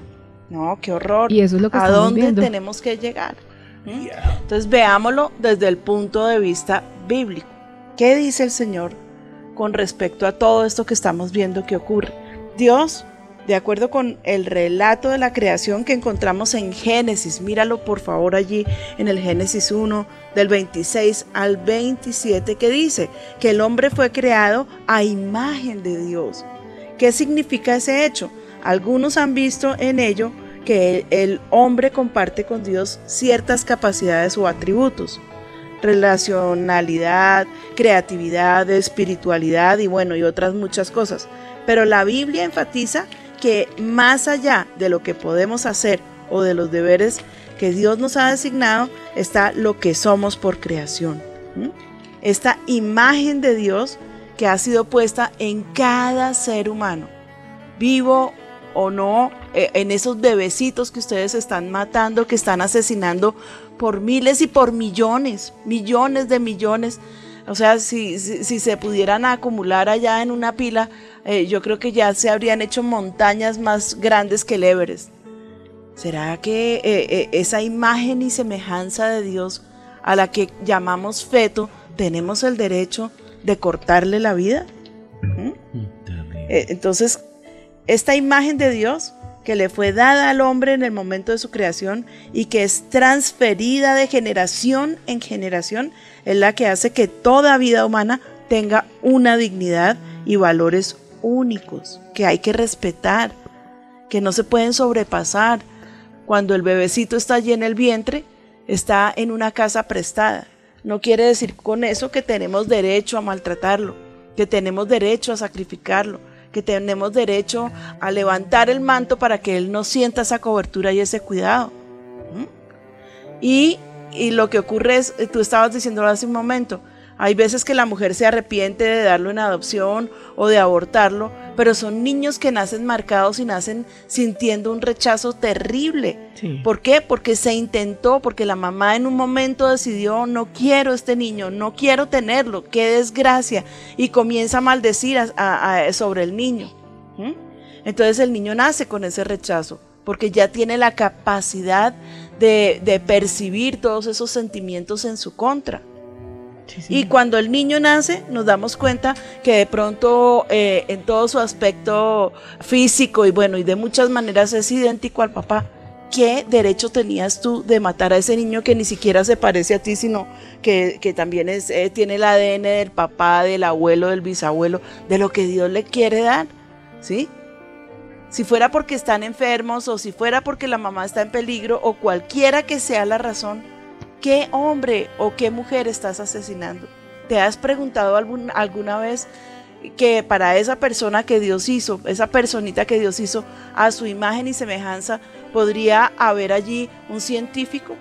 No, qué horror. Y eso es lo que ¿A dónde viendo. tenemos que llegar? ¿Mm? Entonces veámoslo desde el punto de vista bíblico. ¿Qué dice el Señor con respecto a todo esto que estamos viendo que ocurre? Dios, de acuerdo con el relato de la creación que encontramos en Génesis, míralo por favor allí en el Génesis 1 del 26 al 27 que dice que el hombre fue creado a imagen de Dios. ¿Qué significa ese hecho? Algunos han visto en ello que el, hombre comparte con Dios ciertas capacidades o atributos. Relacionalidad, creatividad, espiritualidad y bueno, y otras muchas cosas. Pero la Biblia enfatiza que más allá de lo que podemos hacer o de los deberes que Dios nos ha designado, está lo que somos por creación. Esta imagen de Dios que ha sido puesta en cada ser humano, vivo o no, eh, en esos bebecitos que ustedes están matando, que están asesinando por miles y por millones, millones de millones. O sea, si, si, si se pudieran acumular allá en una pila, eh, yo creo que ya se habrían hecho montañas más grandes que el Everest. ¿Será que eh, eh, esa imagen y semejanza de Dios a la que llamamos feto, tenemos el derecho de cortarle la vida? ¿Mm? Entonces, esta imagen de Dios que le fue dada al hombre en el momento de su creación y que es transferida de generación en generación, es la que hace que toda vida humana tenga una dignidad y valores únicos que hay que respetar, que no se pueden sobrepasar. Cuando el bebecito está allí en el vientre, está en una casa prestada. No quiere decir con eso que tenemos derecho a maltratarlo, que tenemos derecho a sacrificarlo, que tenemos derecho a levantar el manto para que él no sienta esa cobertura y ese cuidado. ¿Mm? Y, y lo que ocurre es, eh, tú estabas diciendo hace un momento, hay veces que la mujer se arrepiente de darlo en adopción o de abortarlo, pero son niños que nacen marcados y nacen sintiendo un rechazo terrible. Sí. ¿Por qué? Porque se intentó, porque la mamá en un momento decidió, no quiero este niño, no quiero tenerlo, qué desgracia, y comienza a maldecir a- a- a- sobre el niño. ¿Mm? Entonces el niño nace con ese rechazo, porque ya tiene la capacidad de, de percibir todos esos sentimientos en su contra. Y cuando el niño nace, nos damos cuenta que de pronto eh, en todo su aspecto físico y bueno, y de muchas maneras es idéntico al papá. ¿Qué derecho tenías tú de matar a ese niño que ni siquiera se parece a ti, sino que, que también es, eh, tiene el ADN del papá, del abuelo, del bisabuelo, de lo que Dios le quiere dar? ¿Sí? Si fuera porque están enfermos o si fuera porque la mamá está en peligro o cualquiera que sea la razón, ¿qué hombre o qué mujer estás asesinando? ¿Te has preguntado alguna vez que para esa persona que Dios hizo, esa personita que Dios hizo a su imagen y semejanza, podría haber allí un científico?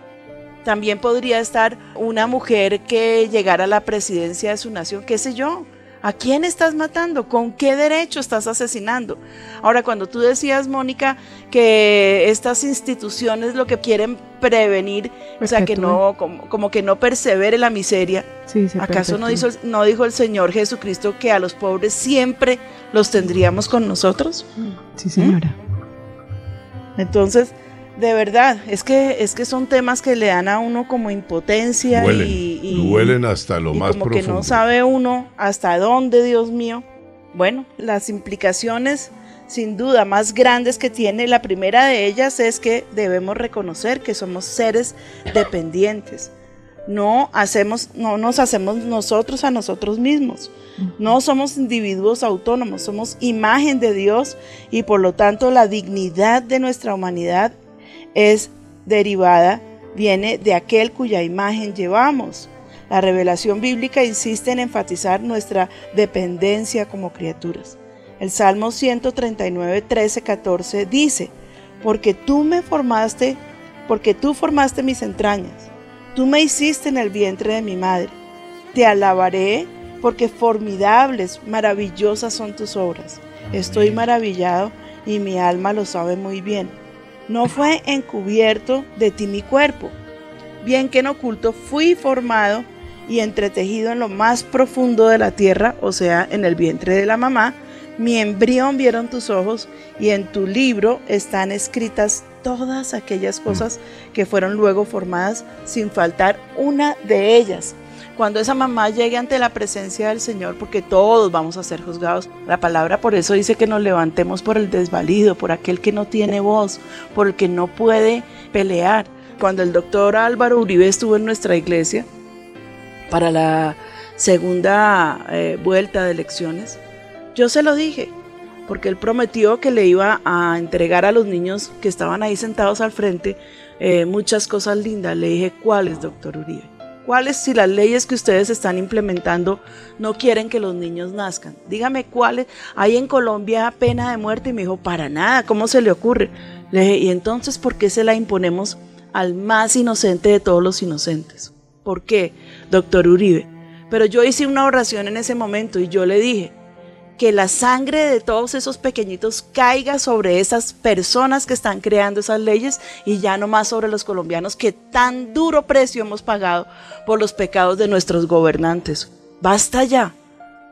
También podría estar una mujer que llegara a la presidencia de su nación, qué sé yo. ¿A quién estás matando? ¿Con qué derecho estás asesinando? Ahora, cuando tú decías, Mónica, que estas instituciones lo que quieren prevenir, o sea, que no, como, como que no persevere la miseria, Sí, ¿acaso no, perpetúa. hizo- no dijo el Señor Jesucristo que a los pobres siempre los tendríamos con nosotros? Sí, señora. Entonces, de verdad, es que, es que son temas que le dan a uno como impotencia Duelen, y, y- duelen hasta lo y más como profundo. que no sabe uno hasta dónde, Dios mío. Bueno, las implicaciones sin duda más grandes que tiene, la primera de ellas es que debemos reconocer que somos seres dependientes. No hacemos, no nos hacemos nosotros a nosotros mismos. No somos individuos autónomos, somos imagen de Dios y por lo tanto la dignidad de nuestra humanidad es derivada, viene de aquel cuya imagen llevamos. La revelación bíblica insiste en enfatizar nuestra dependencia como criaturas. El Salmo 139, 13, 14 dice, porque tú me formaste, porque tú formaste mis entrañas, tú me hiciste en el vientre de mi madre. Te alabaré porque formidables, maravillosas son tus obras. Estoy maravillado y mi alma lo sabe muy bien. No fue encubierto de ti mi cuerpo, bien que en oculto fui formado y entretejido en lo más profundo de la tierra, o sea, en el vientre de la mamá. Mi embrión vieron tus ojos y en tu libro están escritas todas aquellas cosas que fueron luego formadas sin faltar una de ellas. Cuando esa mamá llegue ante la presencia del Señor, porque todos vamos a ser juzgados, la palabra por eso dice que nos levantemos por el desvalido, por aquel que no tiene voz, por el que no puede pelear. Cuando el doctor Álvaro Uribe estuvo en nuestra iglesia para la segunda eh, vuelta de elecciones, yo se lo dije, porque él prometió que le iba a entregar a los niños que estaban ahí sentados al frente eh, muchas cosas lindas. Le dije, ¿cuáles, doctor Uribe? ¿Cuáles si las leyes que ustedes están implementando no quieren que los niños nazcan? Dígame cuáles. Hay en Colombia pena de muerte y me dijo, para nada, ¿cómo se le ocurre? Le dije, ¿y entonces por qué se la imponemos al más inocente de todos los inocentes? ¿Por qué, doctor Uribe? Pero yo hice una oración en ese momento y yo le dije, que la sangre de todos esos pequeñitos caiga sobre esas personas que están creando esas leyes y ya no más sobre los colombianos que tan duro precio hemos pagado por los pecados de nuestros gobernantes. Basta ya.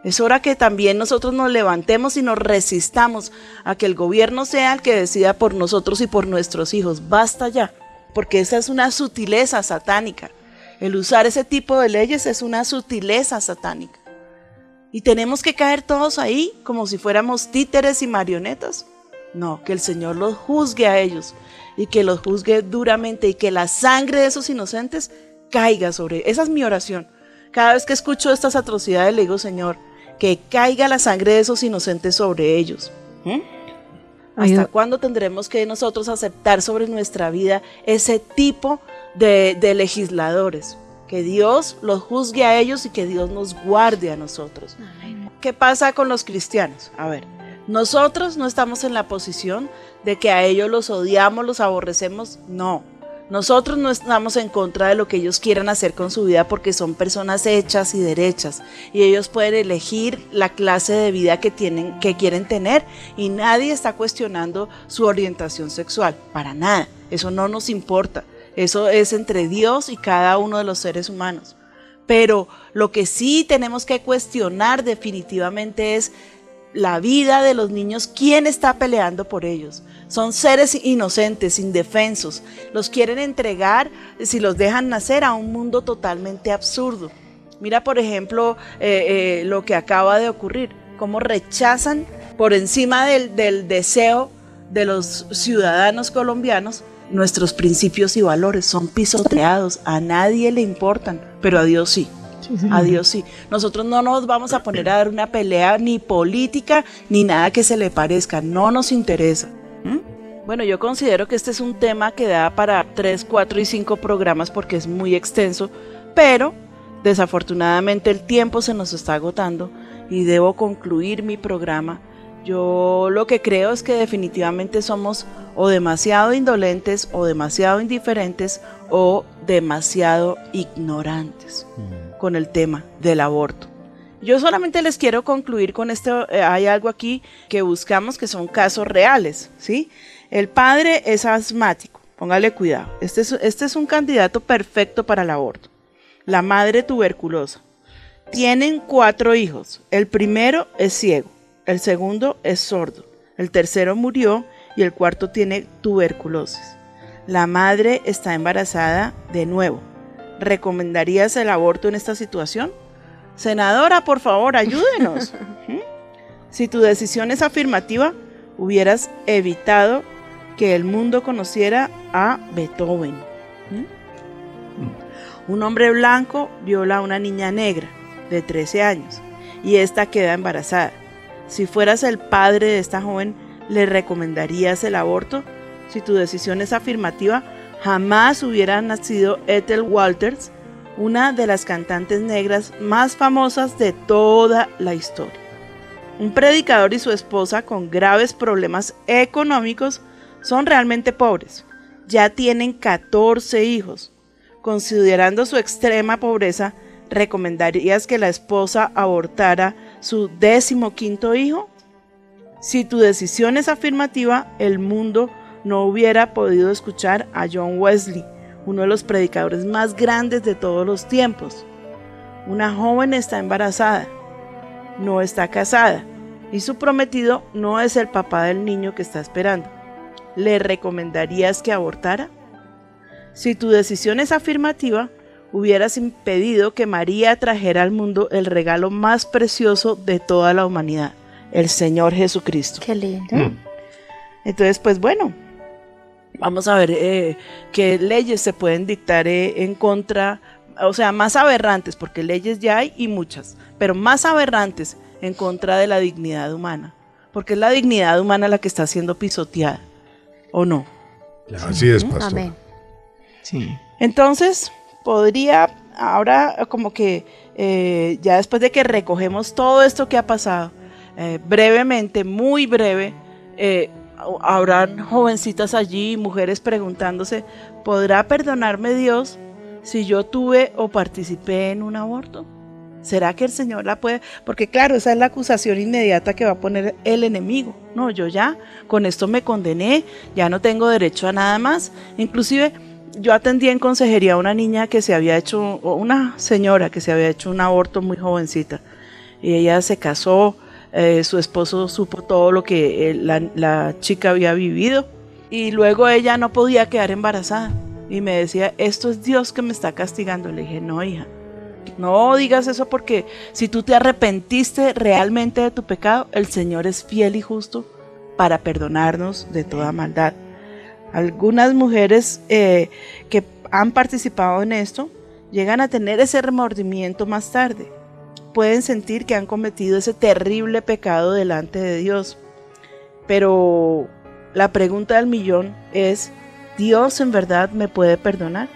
Es hora que también nosotros nos levantemos y nos resistamos a que el gobierno sea el que decida por nosotros y por nuestros hijos. Basta ya. Porque esa es una sutileza satánica. El usar ese tipo de leyes es una sutileza satánica. ¿Y tenemos que caer todos ahí como si fuéramos títeres y marionetas? No, que el Señor los juzgue a ellos y que los juzgue duramente y que la sangre de esos inocentes caiga sobre. Esa es mi oración. Cada vez que escucho estas atrocidades le digo, Señor, que caiga la sangre de esos inocentes sobre ellos. ¿Mm? ¿Hasta cuándo tendremos que nosotros aceptar sobre nuestra vida ese tipo de, de legisladores? Que Dios los juzgue a ellos y que Dios nos guarde a nosotros. ¿Qué pasa con los cristianos? A ver, nosotros no estamos en la posición de que a ellos los odiamos, los aborrecemos, no. Nosotros no estamos en contra de lo que ellos quieran hacer con su vida porque son personas hechas y derechas y ellos pueden elegir la clase de vida que tienen que quieren tener y nadie está cuestionando su orientación sexual, para nada. Eso no nos importa. Eso es entre Dios y cada uno de los seres humanos. Pero lo que sí tenemos que cuestionar definitivamente es la vida de los niños, quién está peleando por ellos. Son seres inocentes, indefensos. Los quieren entregar, si los dejan nacer, a un mundo totalmente absurdo. Mira, por ejemplo, eh, eh, lo que acaba de ocurrir, cómo rechazan por encima del, del deseo de los ciudadanos colombianos nuestros principios y valores. Son pisoteados, a nadie le importan, pero a Dios sí. A Dios sí. Nosotros no nos vamos a poner a dar una pelea ni política ni nada que se le parezca. No nos interesa. ¿Mm? Bueno, yo considero que este es un tema que da para 3, 4 y 5 programas porque es muy extenso, pero desafortunadamente el tiempo se nos está agotando y debo concluir mi programa. Yo lo que creo es que definitivamente somos o demasiado indolentes o demasiado indiferentes o demasiado ignorantes con el tema del aborto. Yo solamente les quiero concluir con esto, eh, hay algo aquí que buscamos que son casos reales, ¿sí? El padre es asmático, póngale cuidado. Este es, este es un candidato perfecto para el aborto. La madre tuberculosa. Tienen cuatro hijos. El primero es ciego, el segundo es sordo, el tercero murió y el cuarto tiene tuberculosis. La madre está embarazada de nuevo. ¿Recomendarías el aborto en esta situación? Senadora, por favor, ayúdenos. ¿Mm? Si tu decisión es afirmativa, hubieras evitado que el mundo conociera a Beethoven. ¿Mm? Un hombre blanco viola a una niña negra de 13 años y esta queda embarazada. Si fueras el padre de esta joven, ¿le recomendarías el aborto? Si tu decisión es afirmativa, jamás hubiera nacido Ethel Walters, una de las cantantes negras más famosas de toda la historia. Un predicador y su esposa con graves problemas económicos son realmente pobres. Ya tienen 14 hijos. Considerando su extrema pobreza, ¿recomendarías que la esposa abortara su décimo quinto hijo? Si tu decisión es afirmativa, el mundo no hubiera podido escuchar a John Wesley, uno de los predicadores más grandes de todos los tiempos. Una joven está embarazada, no está casada y su prometido no es el papá del niño que está esperando. ¿Le recomendarías que abortara? Si tu decisión es afirmativa, hubieras impedido que María trajera al mundo el regalo más precioso de toda la humanidad, el Señor Jesucristo. Qué lindo. Entonces, pues bueno, vamos a ver eh, qué leyes se pueden dictar eh, en contra, o sea, más aberrantes, porque leyes ya hay y muchas, pero más aberrantes en contra de la dignidad humana, porque es la dignidad humana la que está siendo pisoteada, ¿o no? Así es, pastor. Amén. Sí. Entonces, podría, ahora como que eh, ya después de que recogemos todo esto que ha pasado, eh, brevemente, muy breve, eh, habrán jovencitas allí, mujeres preguntándose, ¿podrá perdonarme Dios si yo tuve o participé en un aborto? ¿Será que el Señor la puede? Porque claro, esa es la acusación inmediata que va a poner el enemigo. No, yo ya con esto me condené, ya no tengo derecho a nada más. Inclusive yo atendí en consejería a una niña que se había hecho, o una señora que se había hecho un aborto muy jovencita. Y ella se casó, eh, su esposo supo todo lo que eh, la, la chica había vivido. Y luego ella no podía quedar embarazada. Y me decía, esto es Dios que me está castigando. Le dije, no, hija, no digas eso porque si tú te arrepentiste realmente de tu pecado, el Señor es fiel y justo para perdonarnos de toda maldad. Algunas mujeres eh, que han participado en esto llegan a tener ese remordimiento más tarde. Pueden sentir que han cometido ese terrible pecado delante de Dios. Pero la pregunta del millón es, ¿Dios en verdad me puede perdonar?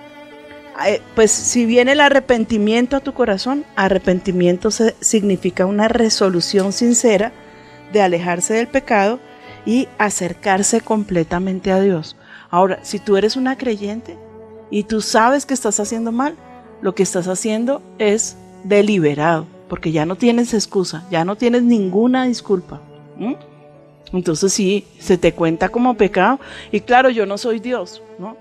Eh, pues si viene el arrepentimiento a tu corazón, arrepentimiento significa una resolución sincera de alejarse del pecado y acercarse completamente a Dios. Ahora, si tú eres una creyente y tú sabes que estás haciendo mal, lo que estás haciendo es deliberado, porque ya no tienes excusa, ya no tienes ninguna disculpa. Entonces sí, se te cuenta como pecado. Y claro, yo no soy Dios, ¿no?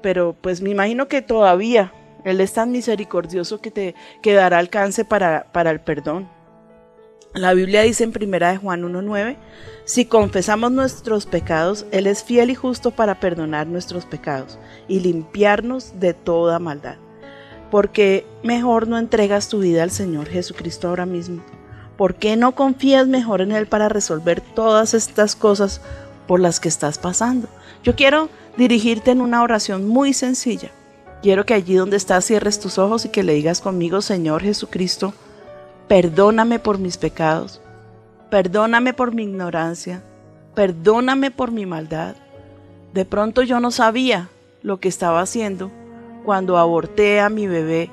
Pero pues me imagino que todavía Él es tan misericordioso que te que dará alcance para, para el perdón. La Biblia dice en primera de Juan 1.9, si confesamos nuestros pecados, Él es fiel y justo para perdonar nuestros pecados y limpiarnos de toda maldad. Porque mejor no entregas tu vida al Señor Jesucristo ahora mismo. ¿Por qué no confías mejor en Él para resolver todas estas cosas por las que estás pasando? Yo quiero dirigirte en una oración muy sencilla. Quiero que allí donde estás cierres tus ojos y que le digas conmigo, Señor Jesucristo, perdóname por mis pecados, perdóname por mi ignorancia, perdóname por mi maldad. De pronto yo no sabía lo que estaba haciendo cuando aborté a mi bebé,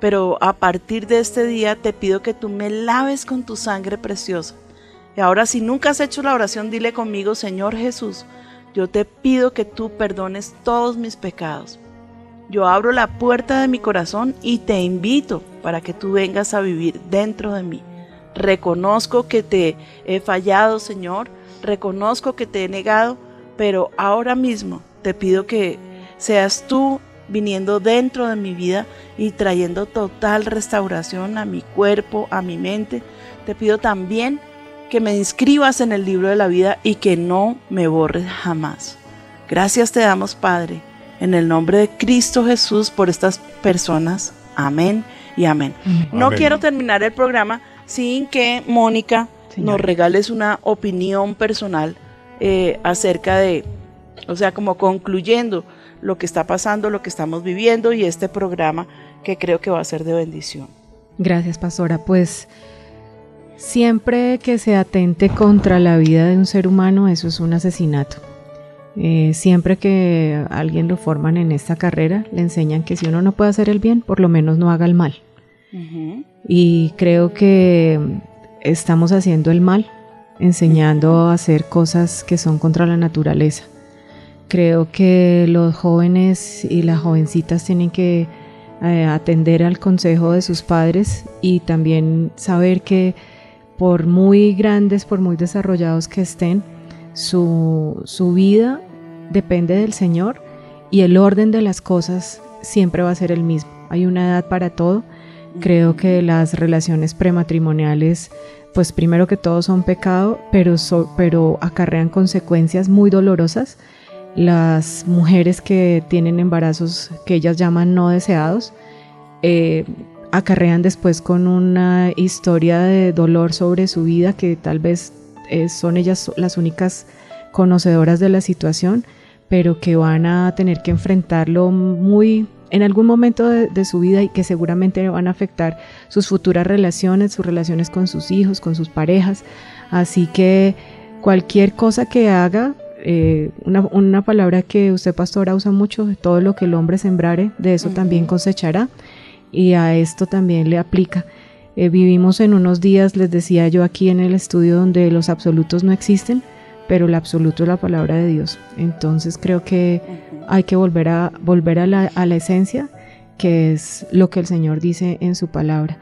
pero a partir de este día te pido que tú me laves con tu sangre preciosa. Y ahora si nunca has hecho la oración, dile conmigo, Señor Jesús, yo te pido que tú perdones todos mis pecados. Yo abro la puerta de mi corazón y te invito para que tú vengas a vivir dentro de mí. Reconozco que te he fallado, Señor. Reconozco que te he negado, pero ahora mismo te pido que seas tú viniendo dentro de mi vida y trayendo total restauración a mi cuerpo, a mi mente. Te pido también que me inscribas en el libro de la vida y que no me borres jamás. Gracias te damos, Padre, en el nombre de Cristo Jesús por estas personas. Amén y amén. No quiero terminar el programa sin que Mónica Señora. nos regales una opinión personal eh, acerca de, o sea, como concluyendo lo que está pasando, lo que estamos viviendo y este programa que creo que va a ser de bendición. Gracias, pastora. Pues siempre que se atente contra la vida de un ser humano, eso es un asesinato. Eh, siempre que alguien lo forman en esta carrera, le enseñan que si uno no puede hacer el bien, por lo menos no haga el mal. Y creo que estamos haciendo el mal, enseñando a hacer cosas que son contra la naturaleza. Creo que los jóvenes y las jovencitas tienen que eh, atender al consejo de sus padres y también saber que por muy grandes, por muy desarrollados que estén, su, su vida depende del Señor y el orden de las cosas siempre va a ser el mismo. Hay una edad para todo. Creo que las relaciones prematrimoniales, pues primero que todo son pecado, pero, pero acarrean consecuencias muy dolorosas. Las mujeres que tienen embarazos que ellas llaman no deseados, eh, acarrean después con una historia de dolor sobre su vida que tal vez eh, son ellas las únicas conocedoras de la situación, pero que van a tener que enfrentarlo muy en algún momento de, de su vida y que seguramente van a afectar sus futuras relaciones, sus relaciones con sus hijos, con sus parejas. Así que cualquier cosa que haga, eh, una, una palabra que usted pastora usa mucho, todo lo que el hombre sembrare, de eso también cosechará y a esto también le aplica. Eh, vivimos en unos días, les decía yo aquí en el estudio, donde los absolutos no existen, pero el absoluto es la palabra de Dios. Entonces creo que hay que volver a, volver a la, a la esencia, que es lo que el Señor dice en su palabra,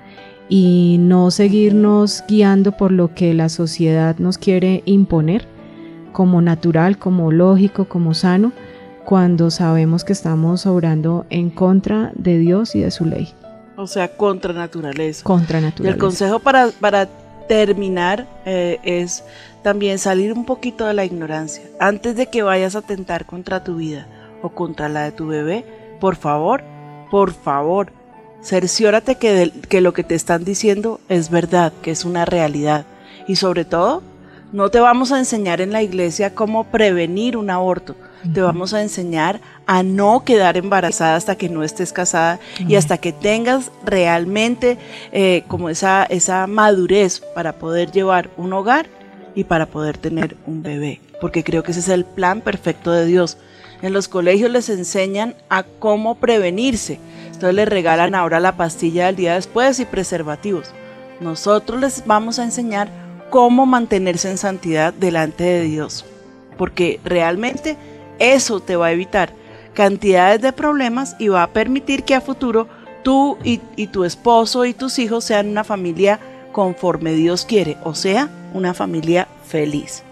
y no seguirnos guiando por lo que la sociedad nos quiere imponer como natural, como lógico, como sano, cuando sabemos que estamos obrando en contra de Dios y de su ley, O sea, contra naturaleza. contra Y el naturaleza. consejo para, para terminar eh, es también salir un poquito de la ignorancia. Antes de que vayas a atentar contra tu vida o contra la de tu bebé, por favor, por favor, cerciórate que, que lo que te están diciendo es verdad, que es una realidad. Y sobre todo, no te vamos a enseñar en la iglesia cómo prevenir un aborto. Te vamos a enseñar a no quedar embarazada hasta que no estés casada y hasta que tengas realmente eh, como esa, esa madurez para poder llevar un hogar y para poder tener un bebé. Porque creo que ese es el plan perfecto de Dios. En los colegios les enseñan a cómo prevenirse. Entonces les regalan ahora la pastilla del día después y preservativos. Nosotros les vamos a enseñar cómo mantenerse en santidad delante de Dios. Porque realmente eso te va a evitar cantidades de problemas y va a permitir que a futuro tú y, y tu esposo y tus hijos sean una familia conforme Dios quiere, o sea, una familia feliz.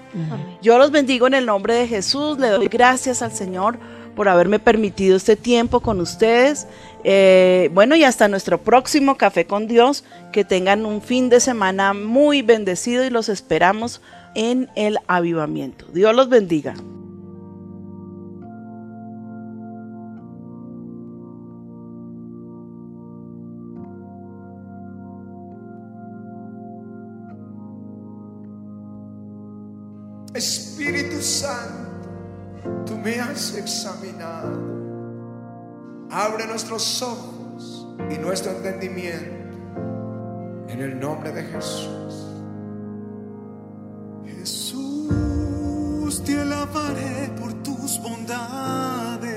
Yo los bendigo en el nombre de Jesús, le doy gracias al Señor por haberme permitido este tiempo con ustedes. Eh, bueno, y hasta nuestro próximo Café con Dios, que tengan un fin de semana muy bendecido y los esperamos en el avivamiento. Dios los bendiga. Santo, tú me has examinado. Abre nuestros ojos y nuestro entendimiento en el nombre de Jesús. Jesús, te alabaré por tus bondades.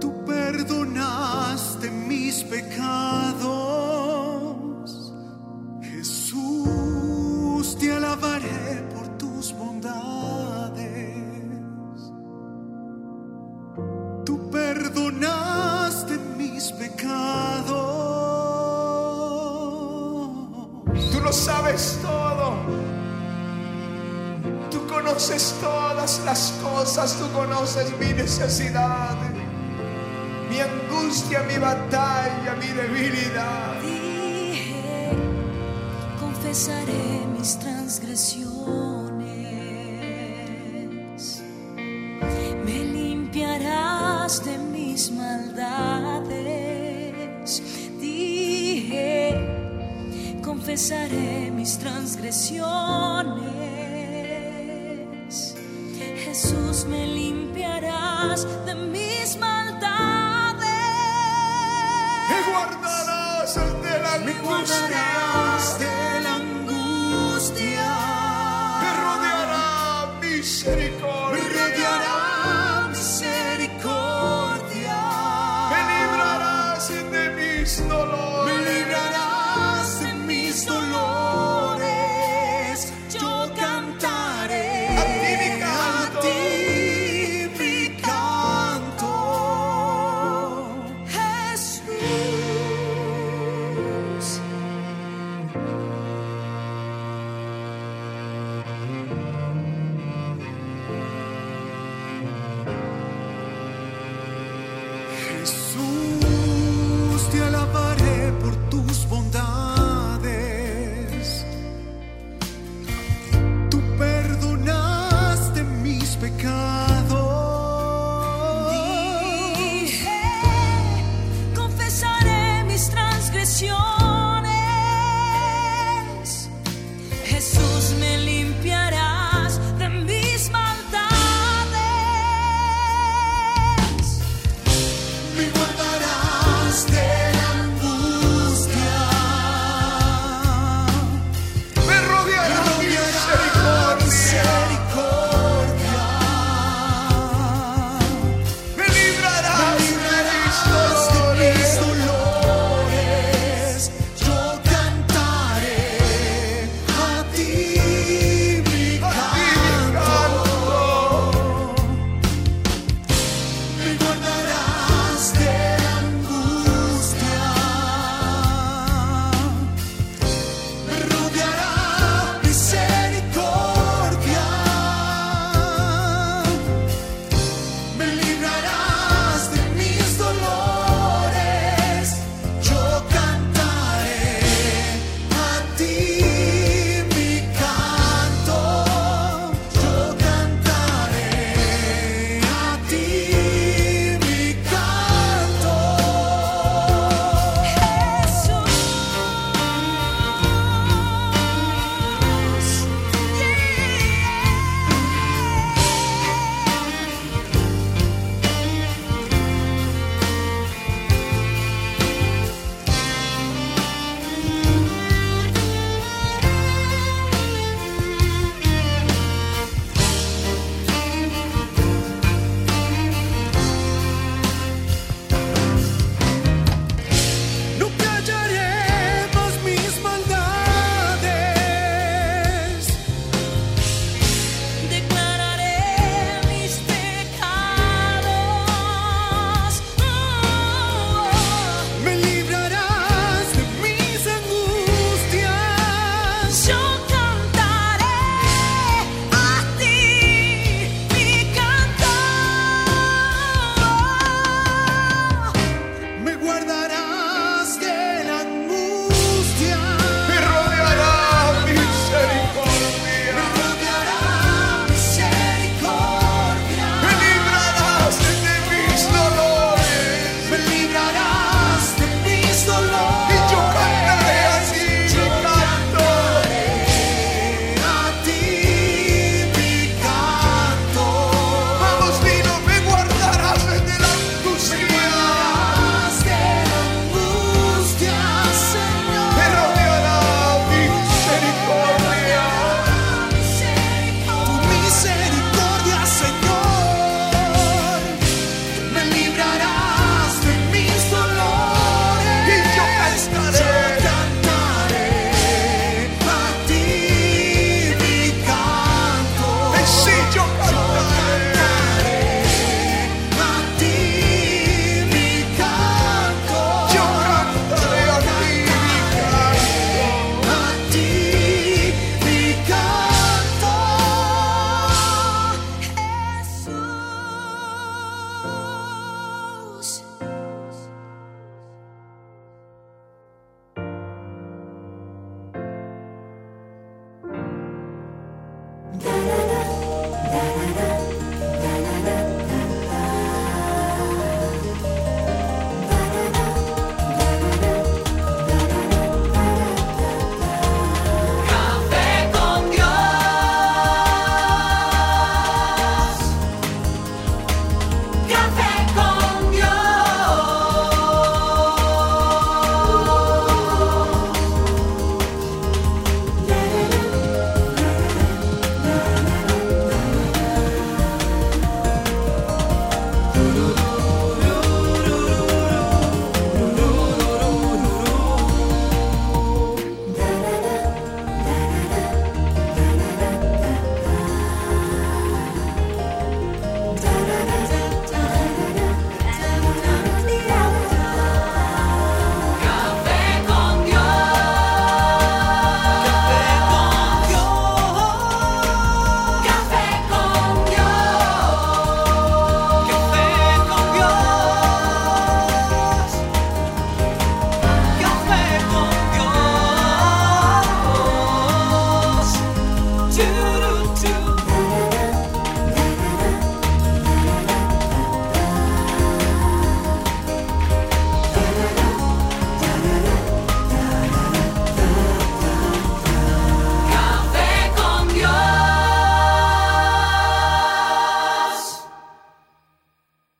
Tú perdonaste mis pecados. Mis pecados. lo sabes todo. Tú conoces todas las cosas, tú conoces mi necesidad, mi angustia, mi batalla, mi debilidad. Dije, confesaré mis transgresiones. Me limpiarás de mis maldades. Confesaré mis transgresiones. Jesús, me limpiarás de mis maldades. Me guardarás de la angustia.